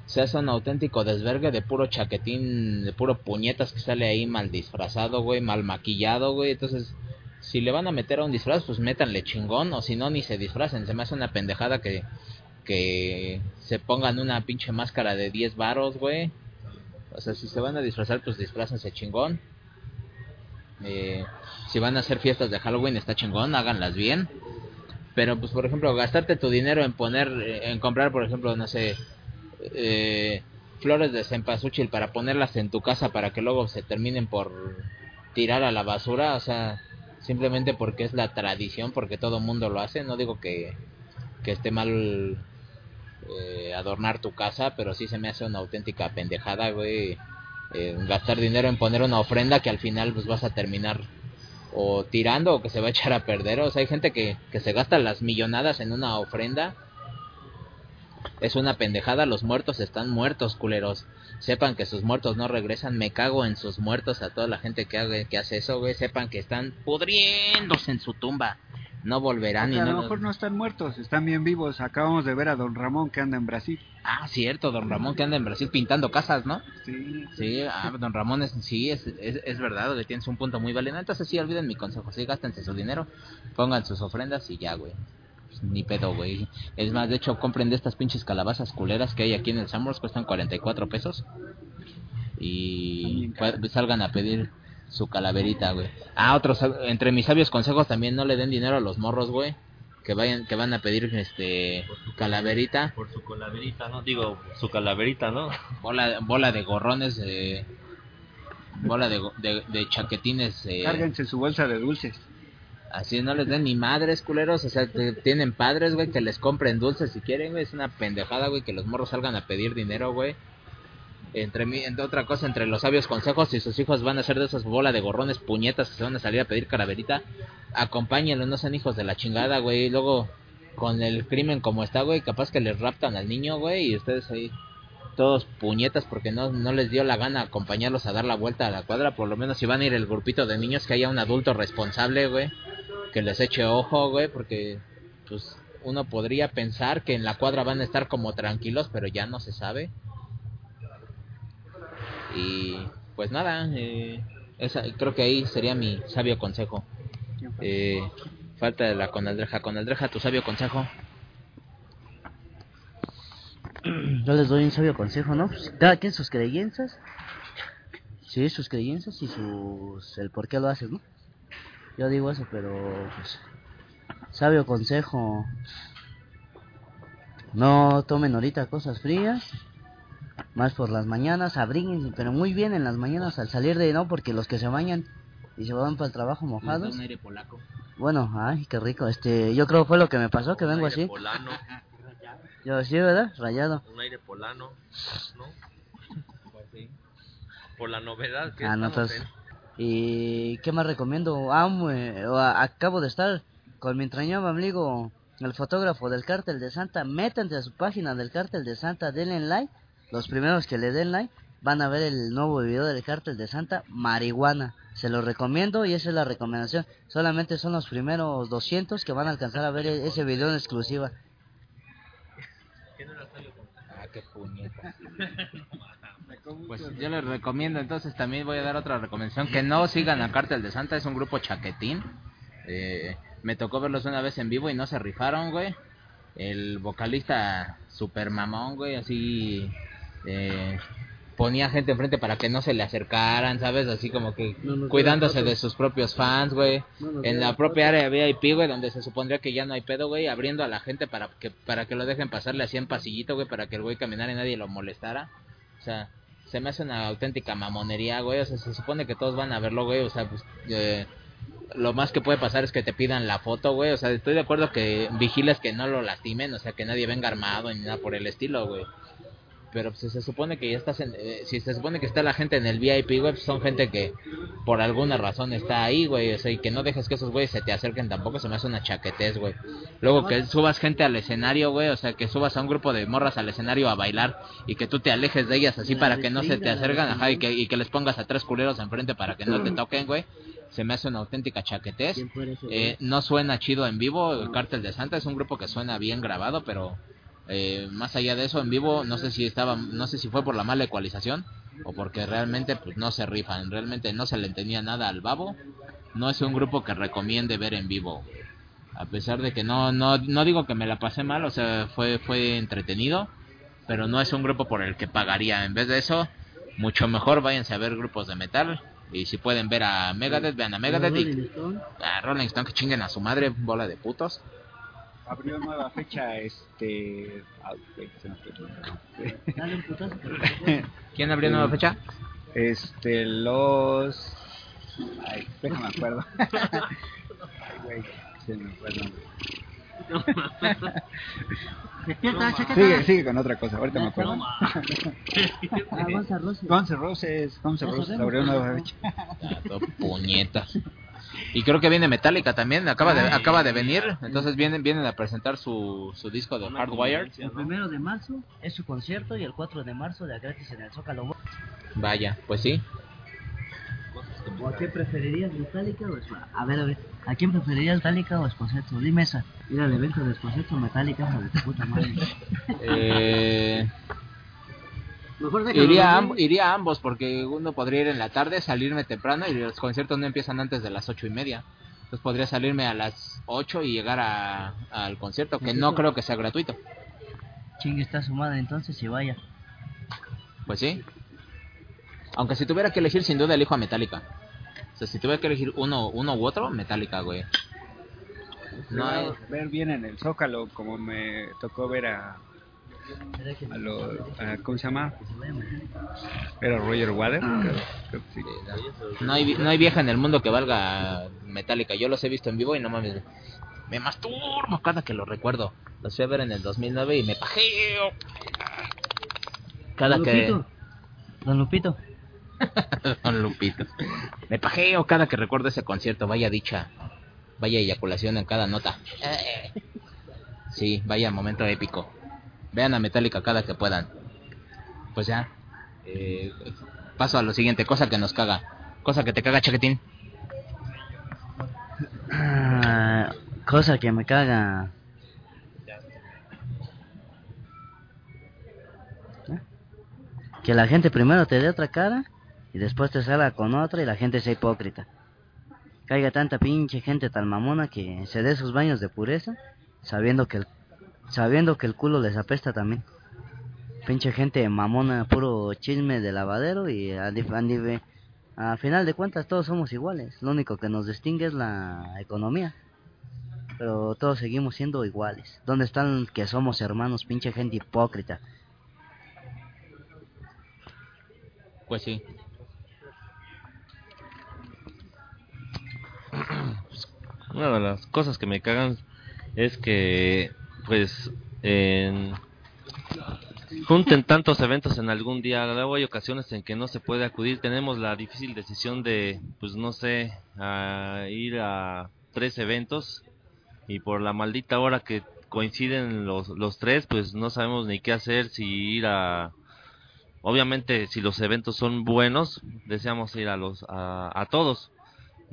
A: se hace un auténtico desvergue de puro chaquetín, de puro puñetas que sale ahí mal disfrazado, güey, mal maquillado, güey. Entonces, si le van a meter a un disfraz, pues métanle chingón, o si no, ni se disfracen. Se me hace una pendejada que, que se pongan una pinche máscara de 10 varos, güey. O sea, si se van a disfrazar, pues disfrácense chingón. Eh, si van a hacer fiestas de Halloween, está chingón, háganlas bien. Pero, pues, por ejemplo, gastarte tu dinero en poner, eh, en comprar, por ejemplo, no sé, eh, flores de cempasúchil para ponerlas en tu casa para que luego se terminen por tirar a la basura, o sea, simplemente porque es la tradición, porque todo mundo lo hace. No digo que, que esté mal eh, adornar tu casa, pero sí se me hace una auténtica pendejada, güey. Gastar dinero en poner una ofrenda que al final pues vas a terminar o tirando o que se va a echar a perder. O sea, hay gente que, que se gasta las millonadas en una ofrenda. Es una pendejada, los muertos están muertos, culeros. Sepan que sus muertos no regresan. Me cago en sus muertos a toda la gente que, haga, que hace eso, güey. Sepan que están pudriéndose en su tumba. No volverán y
B: Porque a
A: no
B: lo
A: los-
B: mejor no están muertos, están bien vivos. Acabamos de ver a don Ramón que anda en Brasil.
A: Ah, cierto, don Ramón que anda en Brasil pintando casas, ¿no?
B: Sí.
A: Sí, ah, don Ramón, es, sí, es, es, es verdad, le tienes un punto muy válido. Entonces sí, olviden mi consejo, sí, gástense su dinero, pongan sus ofrendas y ya, güey. Pues, ni pedo, güey. Es más, de hecho, compren de estas pinches calabazas culeras que hay aquí en el Summers, cuestan 44 pesos. Y pa- salgan a pedir su calaverita, güey. Ah, otros, entre mis sabios consejos también no le den dinero a los morros, güey. Que vayan, que van a pedir este calaverita.
D: Por su calaverita, ¿no? Digo, su calaverita, ¿no?
A: bola bola de gorrones eh, bola de, de, de chaquetines eh,
B: Cárguense su bolsa de dulces.
A: así no les den ni madres culeros o sea te- tienen padres güey que les compren dulces si quieren güey es una pendejada güey que los morros salgan a pedir dinero güey entre entre otra cosa entre los sabios consejos si sus hijos van a ser de esas bola de gorrones puñetas que se van a salir a pedir calaverita acompáñenlos no sean hijos de la chingada güey y luego con el crimen como está güey capaz que les raptan al niño güey y ustedes ahí todos puñetas porque no, no les dio la gana acompañarlos a dar la vuelta a la cuadra. Por lo menos si van a ir el grupito de niños, que haya un adulto responsable, güey. Que les eche ojo, güey, porque, pues, uno podría pensar que en la cuadra van a estar como tranquilos, pero ya no se sabe. Y pues nada, eh, esa, creo que ahí sería mi sabio consejo. Eh, falta de la conaldreja. Conaldreja, tu sabio consejo.
E: Yo les doy un sabio consejo, ¿no? Pues, cada quien sus creencias. Sí, sus creencias y sus... el por qué lo haces, ¿no? Yo digo eso, pero pues... Sabio consejo. No tomen ahorita cosas frías. Más por las mañanas, abríguense, pero muy bien en las mañanas al salir de no, porque los que se bañan y se van para el trabajo mojados.
A: Un aire polaco.
E: Bueno, ay, qué rico. Este, yo creo fue lo que me pasó, que vengo así.
D: polano,
E: Yo sí, ¿verdad? Rayado.
D: un aire polano, ¿no? Por la novedad que
E: Ah, no, entonces- ¿Y qué más recomiendo? Ah, mue- o a- acabo de estar con mi entrañable amigo, el fotógrafo del Cártel de Santa. Métanse a su página del Cártel de Santa, denle like. Los primeros que le den like van a ver el nuevo video del Cártel de Santa, Marihuana. Se lo recomiendo y esa es la recomendación. Solamente son los primeros 200 que van a alcanzar a ver e- ese video en exclusiva.
A: Ah, qué puñeta. Pues yo les recomiendo, entonces también voy a dar otra recomendación, que no sigan a Cártel de Santa, es un grupo chaquetín. Eh, me tocó verlos una vez en vivo y no se rifaron, güey. El vocalista super mamón, güey, así eh, ponía gente enfrente para que no se le acercaran, ¿sabes? Así como que
E: No
A: cuidándose de sus propios fans, güey.
E: No
A: En la propia área VIP, güey, donde se supondría que ya no hay pedo, güey, abriendo a la gente para que para que lo dejen pasarle así en pasillito, güey, para que el güey caminara y nadie lo molestara. O sea, se me hace una auténtica mamonería, güey. O sea, se supone que todos van a verlo, güey. O sea, pues, eh, lo más que puede pasar es que te pidan la foto, güey. O sea, estoy de acuerdo que vigiles que no lo lastimen, o sea, que nadie venga armado ni nada por el estilo, güey. Pero pues, se supone que ya estás en... eh, si se supone que está la gente en el VIP, güey, son gente que por alguna razón está ahí, güey. O sea, y que no dejes que esos güeyes se te acerquen tampoco, se me hace una chaquetez, güey. Luego que subas gente al escenario, güey, o sea, que subas a un grupo de morras al escenario a bailar y que tú te alejes de ellas así
E: La
A: para que no se te acercan, ajá, y que, y que les pongas a tres culeros enfrente para que no te toquen, güey. Se me hace una auténtica chaquetez.
E: ¿Quién fuera ese
A: Eh, no suena chido en vivo, el Cártel de Santa es un grupo que suena bien grabado, pero eh, más allá de eso en vivo no sé si estaba, no sé si fue por la mala ecualización o porque realmente pues no se rifan, realmente no se le entendía nada al babo. No es un grupo que recomiende ver en vivo. A pesar de que no no no digo que me la pasé mal, o sea, fue fue entretenido, pero no es un grupo por el que pagaría. En vez de eso, mucho mejor váyanse a ver grupos de metal y si pueden ver a Megadeth, vean a Megadeth y a Rolling Stone que chinguen a su madre, bola de putos.
B: Abrió nueva fecha, este... se me fue el nombre.
E: Dale un putazo, pero-
A: ¿Quién abrió nueva fecha?
B: Este, los... Ay, déjame acuerdo. Ay, güey, se me fue el nombre. Sigue, sigue con otra cosa, ahorita me acuerdo.
E: Ah, Guns N' Roses.
B: Guns N' Roses, Guns N' Roses abrió nueva fecha.
A: Puñetas. Y creo que viene Metallica también, acaba de, acaba de venir, entonces vienen, vienen a presentar su, su disco de Hardwired.
E: El primero de marzo es su concierto y el 4 de marzo de gratis en el Zócalo.
A: Vaya, pues sí.
E: ¿O a quién preferirías, Metallica o? A ver, a ver, ¿a quién preferirías, Metallica o Esposito? Dime esa. Ir al evento de Esposito Metallica, de tu puta madre.
A: Eh,
E: Mejor
A: iría, a, amb- iría a ambos porque uno podría ir en la tarde, salirme temprano y los conciertos no empiezan antes de las ocho y media. Entonces podría salirme a las 8 y llegar a, al concierto, que no creo que sea gratuito.
E: Chingue está su madre entonces y vaya.
A: Pues sí. Aunque si tuviera que elegir, sin duda elijo a Metallica. O sea, si tuviera que elegir uno, uno u otro, Metallica, güey. No hay-
B: ver bien en el Zócalo, como me tocó ver a, a lo, a- ¿cómo se llama? Era Roger Water, creo, creo que sí.
A: no hay, vi- no hay vieja en el mundo que valga Metallica. Yo los he visto en vivo y no mames. Me masturbo cada que lo recuerdo. Los fui a ver en el 2009 y me pajeo. Cada
E: Don
A: que...
E: Lupito. Don Lupito.
A: Don Lupito. Me pajeo cada que recuerdo ese concierto. Vaya dicha. Vaya eyaculación en cada nota. Sí, vaya momento épico. Vean a Metallica cada que puedan. Pues ya. Eh, paso a lo siguiente, cosa que nos caga. Cosa que te caga, chaquetín.
E: Ah, cosa que me caga. Que la gente primero te dé otra cara y después te salga con otra y la gente sea hipócrita. Caiga tanta pinche gente tan mamona que se dé sus baños de pureza sabiendo que el sabiendo que el culo les apesta también. Pinche gente mamona, puro chisme de lavadero y a, a a final de cuentas todos somos iguales. Lo único que nos distingue es la economía. Pero todos seguimos siendo iguales. ¿Dónde están que somos hermanos, pinche gente hipócrita?
A: Pues sí.
D: Una de las cosas que me cagan es que, pues, en- junten tantos eventos en algún día. Luego hay ocasiones en que no se puede acudir. Tenemos la difícil decisión de, pues, no sé, a ir a tres eventos y por la maldita hora que coinciden los, los tres, pues no sabemos ni qué hacer, si ir a... Obviamente, si los eventos son buenos, deseamos ir a los a, a todos.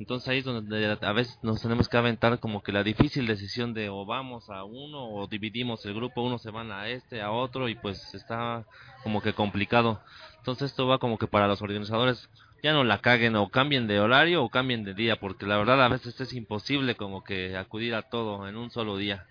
D: Entonces ahí es donde a veces nos tenemos que aventar como que la difícil decisión de o vamos a uno o dividimos el grupo, uno se van a este, a otro y pues está como que complicado. Entonces esto va como que para los organizadores ya no la caguen o cambien de horario o cambien de día porque la verdad a veces es imposible como que acudir a todo en un solo día.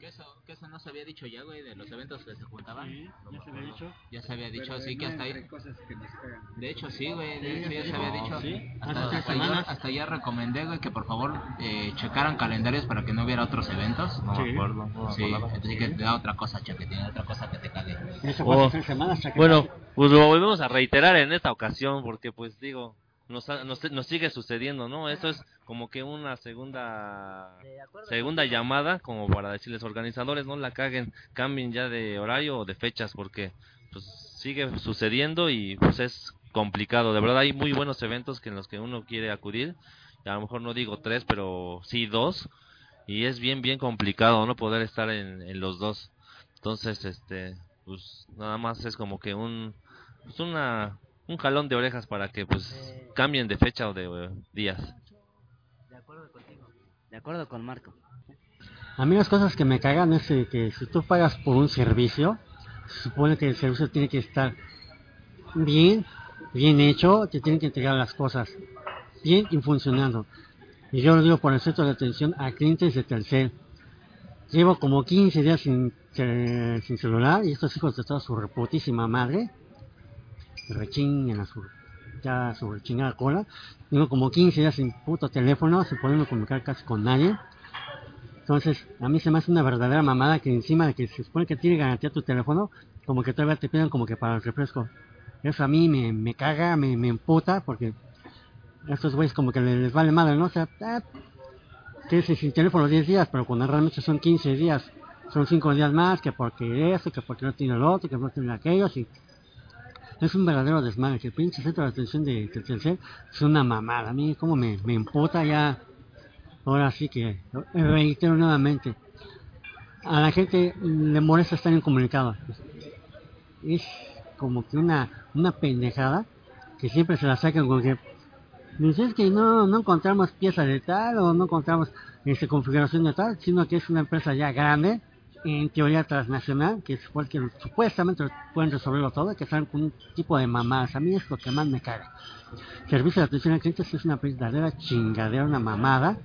A: Que eso, que eso no se había dicho ya, güey, de los eventos que se juntaban.
C: Sí, ya se había dicho.
A: Ya se había dicho,
B: Pero
A: sí, que
B: no
A: hasta ahí.
B: cosas que nos cagan.
A: De hecho, sí, güey, de
C: Sí,
A: hecho ya
C: sí,
A: se había
C: no,
A: dicho.
C: sí,
A: Hasta,
C: hace tres
A: hasta, ya, hasta ya recomendé, güey, que por favor eh, checaran calendarios para que no hubiera otros eventos.
D: No me acuerdo. no
A: Sí, entonces que te da otra cosa, che, tiene otra cosa que te cague.
C: Eso fue
D: Oh,
C: hace tres semanas. chaqueta.
D: Bueno, pues lo volvemos a reiterar en esta ocasión porque pues digo, nos, nos, nos sigue sucediendo, ¿no? Eso es como que una segunda segunda llamada como para decirles organizadores no la caguen, cambien ya de horario o de fechas porque pues sigue sucediendo y pues es complicado. De verdad hay muy buenos eventos que en los que uno quiere acudir. Y a lo mejor no digo tres, pero sí dos. Y es bien, bien complicado no poder estar en, en los dos. Entonces, este, pues nada más es como que un, pues una, un jalón de orejas para que pues cambien de fecha o de eh, días.
E: De acuerdo contigo. De acuerdo con Marco.
C: A mí las cosas que me cagan es que si tú pagas por un servicio, se supone que el servicio tiene que estar bien, bien hecho, te tienen que entregar las cosas bien y funcionando. Y yo lo digo por el centro de atención a clientes de Telcel. Llevo como 15 días sin, eh, sin celular y estos hijos de toda su reputísima madre rechingan a su, ya a su chingada cola. Tengo como 15 días sin puto teléfono, sin poderme comunicar casi con nadie. Entonces, a mí se me hace una verdadera mamada que encima de que se supone que tiene garantía tu teléfono, como que todavía te piden como que para el refresco. Eso a mí me, me caga, me, me emputa, porque estos güeyes como que les, vale madre, ¿no? O sea, ah, quédese sin teléfono 10 días, pero cuando realmente son 15 días, son 5 días más, que porque eso, que porque no tiene el otro, que no tiene aquello, y es un verdadero desmadre. Que el pinche centro de atención de Telcel es una mamada. A mí como me, me ya Ahora sí que reitero nuevamente. A la gente le molesta estar incomunicado. Es como que una, una pendejada que siempre se la sacan con que pues es que no, no encontramos pieza de tal o no encontramos este, configuración de tal, sino que es una empresa ya grande, en teoría transnacional, que es porque supuestamente pueden resolverlo todo, que están con un tipo de mamadas. A mí es lo que más me caga. Servicio de atención al cliente es una verdadera chingadera, una mamada.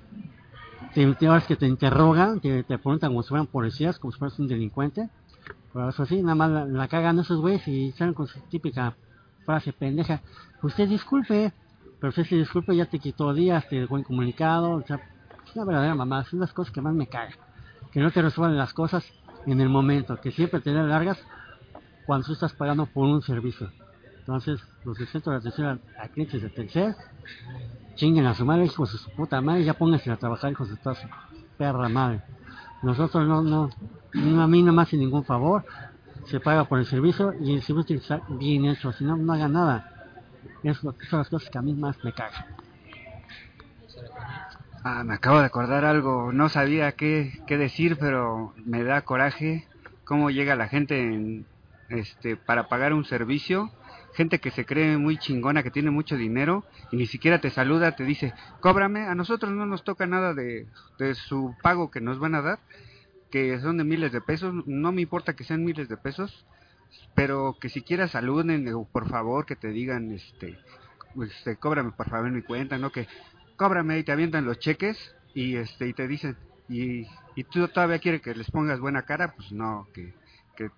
C: Te, te que te interrogan, te, te preguntan como si fueran policías, como si fueras un delincuente. Pero eso sí, nada más la, la cagan esos güeyes y salen con su típica frase pendeja. Usted disculpe, pero usted se disculpe, ya te quitó días, te dejó incomunicado. O sea, es una verdadera mamada, son las cosas que más me cagan. Que no te resuelven las cosas en el momento, que siempre te dan largas cuando tú estás pagando por un servicio. Entonces, los del centro de atención a, clientes de Telcel, chinguen a su madre, hijos de su puta madre, ya pónganse a trabajar, hijos de toda su perra madre. Nosotros no, no, no a mí no me hace ningún favor, se paga por el servicio y el servicio tiene que bien hecho, si no, no haga nada. Es lo, son las cosas que a mí más me cagan.
B: Ah, me acabo de acordar algo, no sabía qué, qué decir, pero me da coraje cómo llega la gente en, este, para pagar un servicio, gente que se cree muy chingona, que tiene mucho dinero y ni siquiera te saluda, te dice, cóbrame, a nosotros no nos toca nada de, de su pago que nos van a dar, que son de miles de pesos, no me importa que sean miles de pesos, pero que siquiera saluden o por favor que te digan, este, este, cóbrame por favor mi cuenta, ¿no? Que cóbrame y te avientan los cheques y este y te dicen y, y tú todavía quieres que les pongas buena cara, pues no, que, que,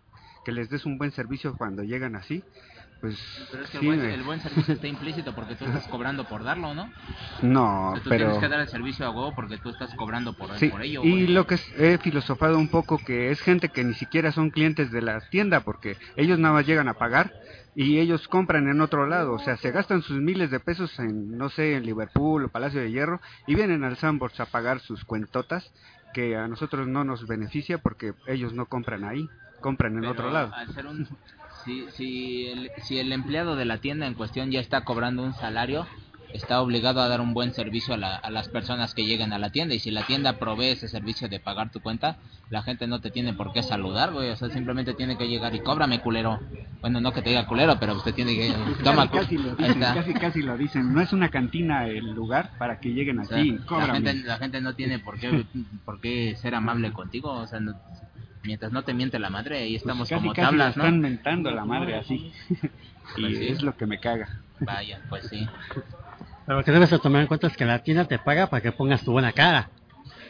B: que les des un buen servicio cuando llegan así. Pues
A: Pero es que
B: sí,
A: el, buen,
B: me-
A: el buen servicio está implícito porque tú estás cobrando por darlo, ¿no?
B: no,
A: O sea, tú
B: pero
A: tienes que dar el servicio a huevo porque tú estás cobrando por,
B: Sí,
A: por ello,
B: y
A: güey.
B: lo que he filosofado un poco que es gente que ni siquiera son clientes de la tienda porque ellos nada más llegan a pagar y ellos compran en otro lado, o sea, se gastan sus miles de pesos en, no sé, en Liverpool o Palacio de Hierro y vienen al Sambors a pagar sus cuentotas que a nosotros no nos beneficia porque ellos no compran ahí, compran en
A: Pero
B: otro lado.
A: un- si, si, el, si el empleado de la tienda en cuestión ya está cobrando un salario, está obligado a dar un buen servicio a, la- a las personas que lleguen a la tienda. Y si la tienda provee ese servicio de pagar tu cuenta, la gente no te tiene por qué saludar, güey. O sea, simplemente tiene que llegar y cóbrame, culero. Bueno, no que te diga culero, pero usted tiene que... Toma,
B: casi, casi lo dicen,
A: está.
B: casi casi lo dicen, no es una cantina el lugar para que lleguen
A: O sea,
B: así,
A: la,
B: cóbrame.
A: gente, la gente no tiene por qué, por qué ser amable contigo. O sea, no- mientras no te miente la madre, ahí
B: Pues
A: estamos
B: casi
A: como tablas,
B: le están
A: ¿no?
B: mentando la madre así. y
A: Pues sí.
B: es lo que me caga.
A: Vaya, pues sí.
C: Pero lo que debes de tomar en cuenta es que la tienda te paga para que pongas tu buena cara.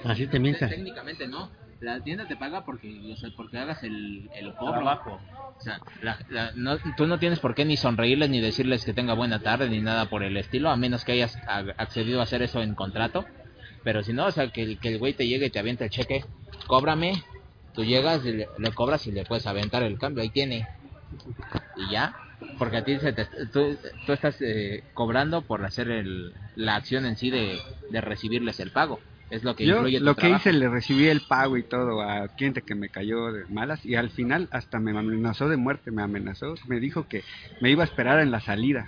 C: Así te mientes.
A: Técnicamente no. La tienda te paga porque, o sea, porque hagas el, el cobro.
D: Trabajo.
A: O sea, la- la- no- tú no tienes por qué ni sonreírles ni decirles que tenga buena tarde ni nada por el estilo, a menos que hayas accedido a hacer eso en contrato. Pero si no, o sea, que, el- que el güey te llegue y te avienta el cheque, cóbrame, tú llegas y le, le cobras y le puedes aventar el cambio, ahí tiene. Y ya, porque a ti se te- tú, tú estás eh, cobrando por hacer el, la acción en sí de, de recibirles el pago. Es lo que
B: Yo
A: influye tu
B: lo que
A: trabajo.
B: hice, le recibí el pago y todo a cliente que me cayó de malas y al final hasta me amenazó de muerte, me amenazó, me dijo que me iba a esperar en la salida.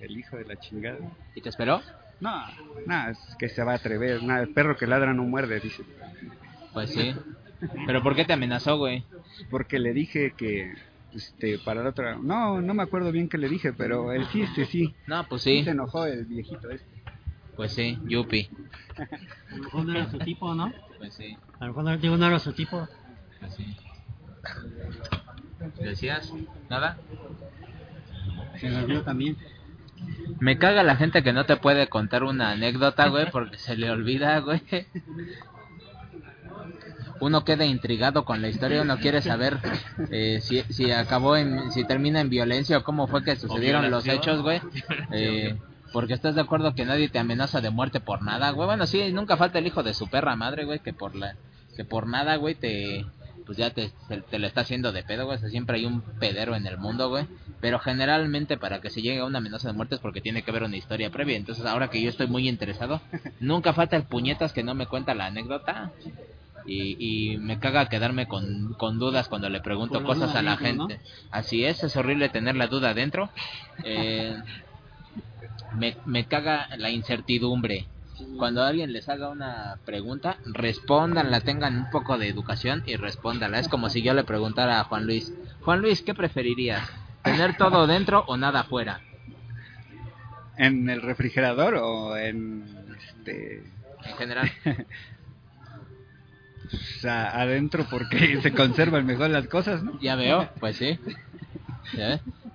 B: El hijo de la chingada.
A: ¿Y te esperó?
B: No, nada, es que se va a atrever, nada, el perro que ladra no muerde, dice.
A: Pues sí. ¿Pero por qué te amenazó, güey?
B: Porque le dije que este para la otra, no, no me acuerdo bien qué le dije, pero el sí, este sí.
A: No, pues
B: Sí
A: sí.
B: se enojó el viejito este.
A: Pues sí, Yupi.
C: A lo mejor no era su tipo, ¿no?
A: Pues sí,
C: A lo mejor no, digo, no era su tipo.
A: pues sí. ¿Decías? ¿Nada?
C: Se lo dio también.
A: Me caga la gente que no te puede contar una anécdota, güey, porque se le olvida, güey. Uno queda intrigado con la historia, uno quiere saber eh, si, si acabó en, si termina en violencia o cómo fue que sucedieron los hechos, güey. Eh, porque estás de acuerdo que nadie te amenaza de muerte por nada, güey. Bueno, sí, nunca falta el hijo de su perra madre, güey, que por la, que por nada, güey, te, pues ya te, te, te lo está haciendo de pedo, güey. O sea, siempre hay un pedero en el mundo, güey. Pero generalmente para que se llegue a una amenaza de muerte es porque tiene que haber una historia previa. Entonces ahora que yo estoy muy interesado, nunca falta el puñetas que no me cuenta la anécdota. Y, y me caga quedarme con, con dudas cuando le pregunto cosas a la
C: dentro,
A: gente. Así es, es horrible tener la duda adentro. Eh, me, me caga la incertidumbre. Cuando alguien les haga una pregunta, respóndanla, tengan un poco de educación y respóndanla. Es como si yo le preguntara a Juan Luis, Juan Luis, ¿qué preferirías? ¿Tener todo dentro o nada afuera?
B: ¿En el refrigerador o en este
A: En general.
B: pues, a- adentro porque se conservan mejor las cosas, ¿no?
A: Ya veo, pues sí.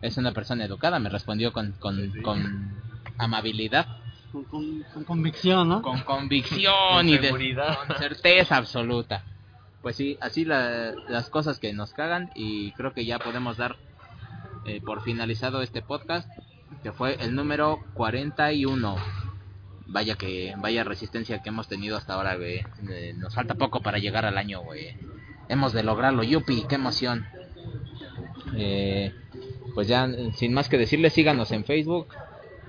A: Es una persona educada, me respondió con, con, con amabilidad,
C: Con, con- con convicción, ¿no?
A: con convicción y de,
D: seguridad.
A: con certeza absoluta. Pues sí, así la- las cosas que nos cagan y creo que ya podemos dar eh, por finalizado este podcast, que fue el número 41. Vaya que vaya resistencia que hemos tenido hasta ahora, güey. Eh, nos falta poco para llegar al año, güey. Hemos de lograrlo, yupi, qué emoción. Eh, pues ya, sin más que decirles, síganos en Facebook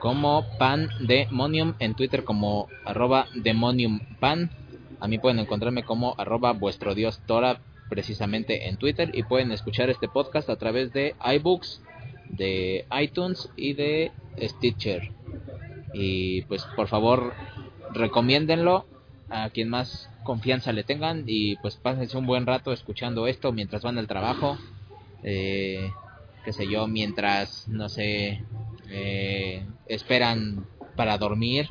A: como Pan Demonium, en Twitter como arroba Demonium Pan. A mí pueden encontrarme como arroba vuestro dios Tora, precisamente en Twitter. Y pueden escuchar este podcast a través de iBooks, de iTunes y de Stitcher. Y pues por favor, recomiéndenlo a quien más confianza le tengan. Y pues pásense un buen rato escuchando esto mientras van al trabajo. Eh, qué sé yo, mientras, no sé, eh, esperan para dormir,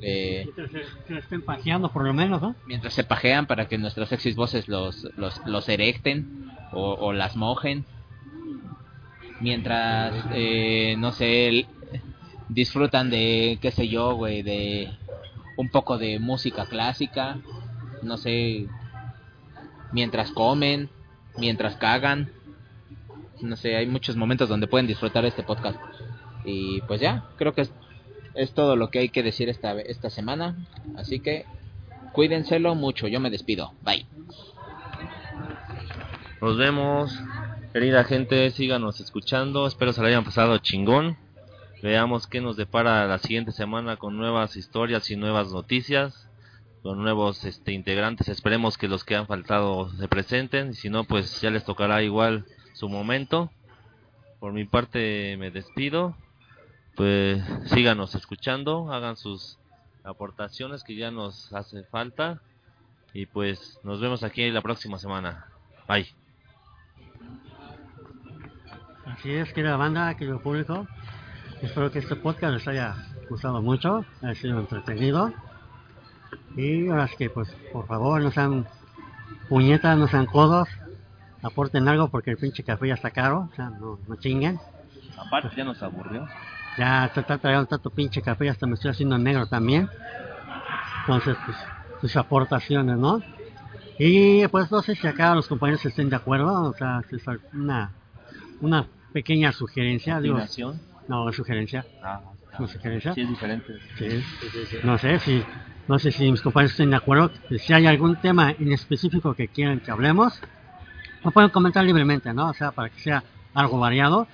A: eh,
C: Que se, se estén por lo menos, ¿no?
A: mientras se pajean para que nuestras sexys voces los, los, los erecten o, o las mojen. mientras, eh, no sé, el- disfrutan de, qué sé yo, güey, de un poco de música clásica, no sé, mientras comen, mientras cagan, no sé, hay muchos momentos donde pueden disfrutar este podcast. Y pues ya, creo que es, todo lo que hay que decir esta, esta semana, así que cuídenselo mucho, yo me despido, bye.
D: Nos vemos, querida gente, síganos escuchando, espero se la hayan pasado chingón. Veamos qué nos depara la siguiente semana con nuevas historias y nuevas noticias, con nuevos este, integrantes. Esperemos que los que han faltado se presenten, y si no, pues ya les tocará igual su momento. Por mi parte me despido, pues síganos escuchando, hagan sus aportaciones que ya nos hace falta y pues nos vemos aquí la próxima semana. Bye.
C: Así es, querida banda, querido público. Espero que este podcast les haya gustado mucho, haya sido entretenido. Y ahora sí que, pues, por favor, no sean puñetas, no sean codos. Aporten algo porque el pinche café ya está caro, o sea, no, no chinguen.
D: Aparte ya nos aburrió.
C: Ya se está trayendo tanto pinche café hasta me estoy haciendo negro también. Entonces, pues, sus aportaciones, ¿no? Y pues no sé si acá los compañeros estén de acuerdo, o sea, si es una, una pequeña sugerencia, digo. No, sugerencia,
D: Ah,
C: una sugerencia.
D: sí es diferente.
C: Sí. No sé si, no sé si mis compañeros estén de acuerdo. Si hay algún tema en específico que quieran que hablemos, lo pueden comentar libremente, ¿no? O sea, para que sea algo variado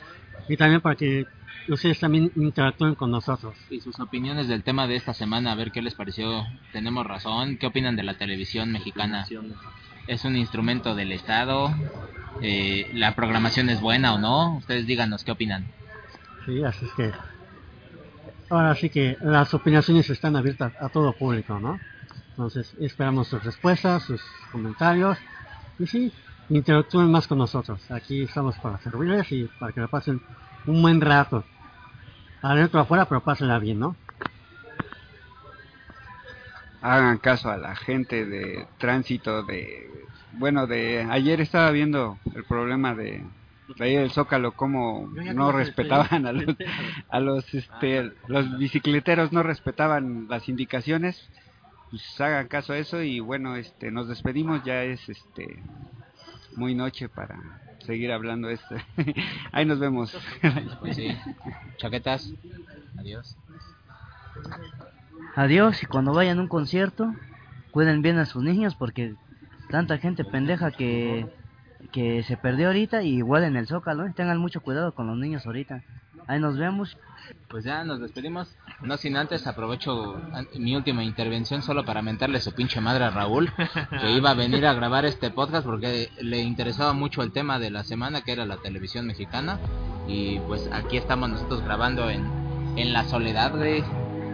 C: y también para que ustedes también interactúen con nosotros.
A: Y sus opiniones del tema de esta semana, a ver qué les pareció. Tenemos razón. ¿Qué opinan de la televisión mexicana? ¿Es un instrumento del Estado? Eh, ¿La programación es buena o no? Ustedes díganos qué opinan.
C: Sí, así es que ahora sí que las opiniones están abiertas a todo público, ¿no? Entonces esperamos sus respuestas, sus comentarios y sí, interactúen más con nosotros. Aquí estamos para servirles y para que la pasen un buen rato. Adentro afuera, pero pásenla bien, ¿no?
B: hagan caso a la gente de tránsito de bueno de ayer estaba viendo el problema de de ahí del Zócalo cómo
C: Yo ya
B: no
C: el
B: respetaban a los
C: tema.
B: a los este los bicicleteros no respetaban las indicaciones pues hagan caso a eso y bueno este nos despedimos ya es este muy noche para seguir hablando esto ahí nos vemos
A: Pues sí. Chaquetas. Adiós.
E: Adiós y cuando vayan a un concierto, cuiden bien a sus niños porque tanta gente pendeja que, que se perdió ahorita y igual en el Zócalo, ¿eh? tengan mucho cuidado con los niños ahorita. Ahí nos vemos.
A: Pues ya nos despedimos. No sin antes aprovecho mi última intervención solo para mentarle su pinche madre a Raúl, que iba a venir a grabar este podcast porque le interesaba mucho el tema de la semana, que era la televisión mexicana. Y pues aquí estamos nosotros grabando en, en la soledad, güey.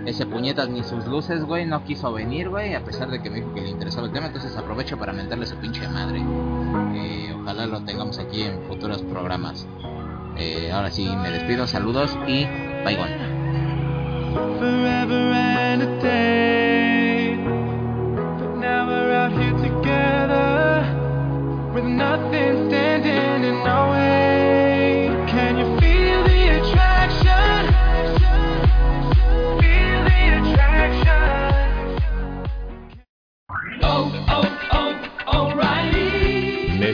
A: Ese puñetas ni sus luces, güey, no quiso venir, güey, a pesar de que me dijo que le interesaba el tema. Entonces aprovecho para mentarle su pinche madre. Eh, ojalá lo tengamos aquí en futuros programas. Eh, ahora sí, me despido, saludos y bye,
G: forever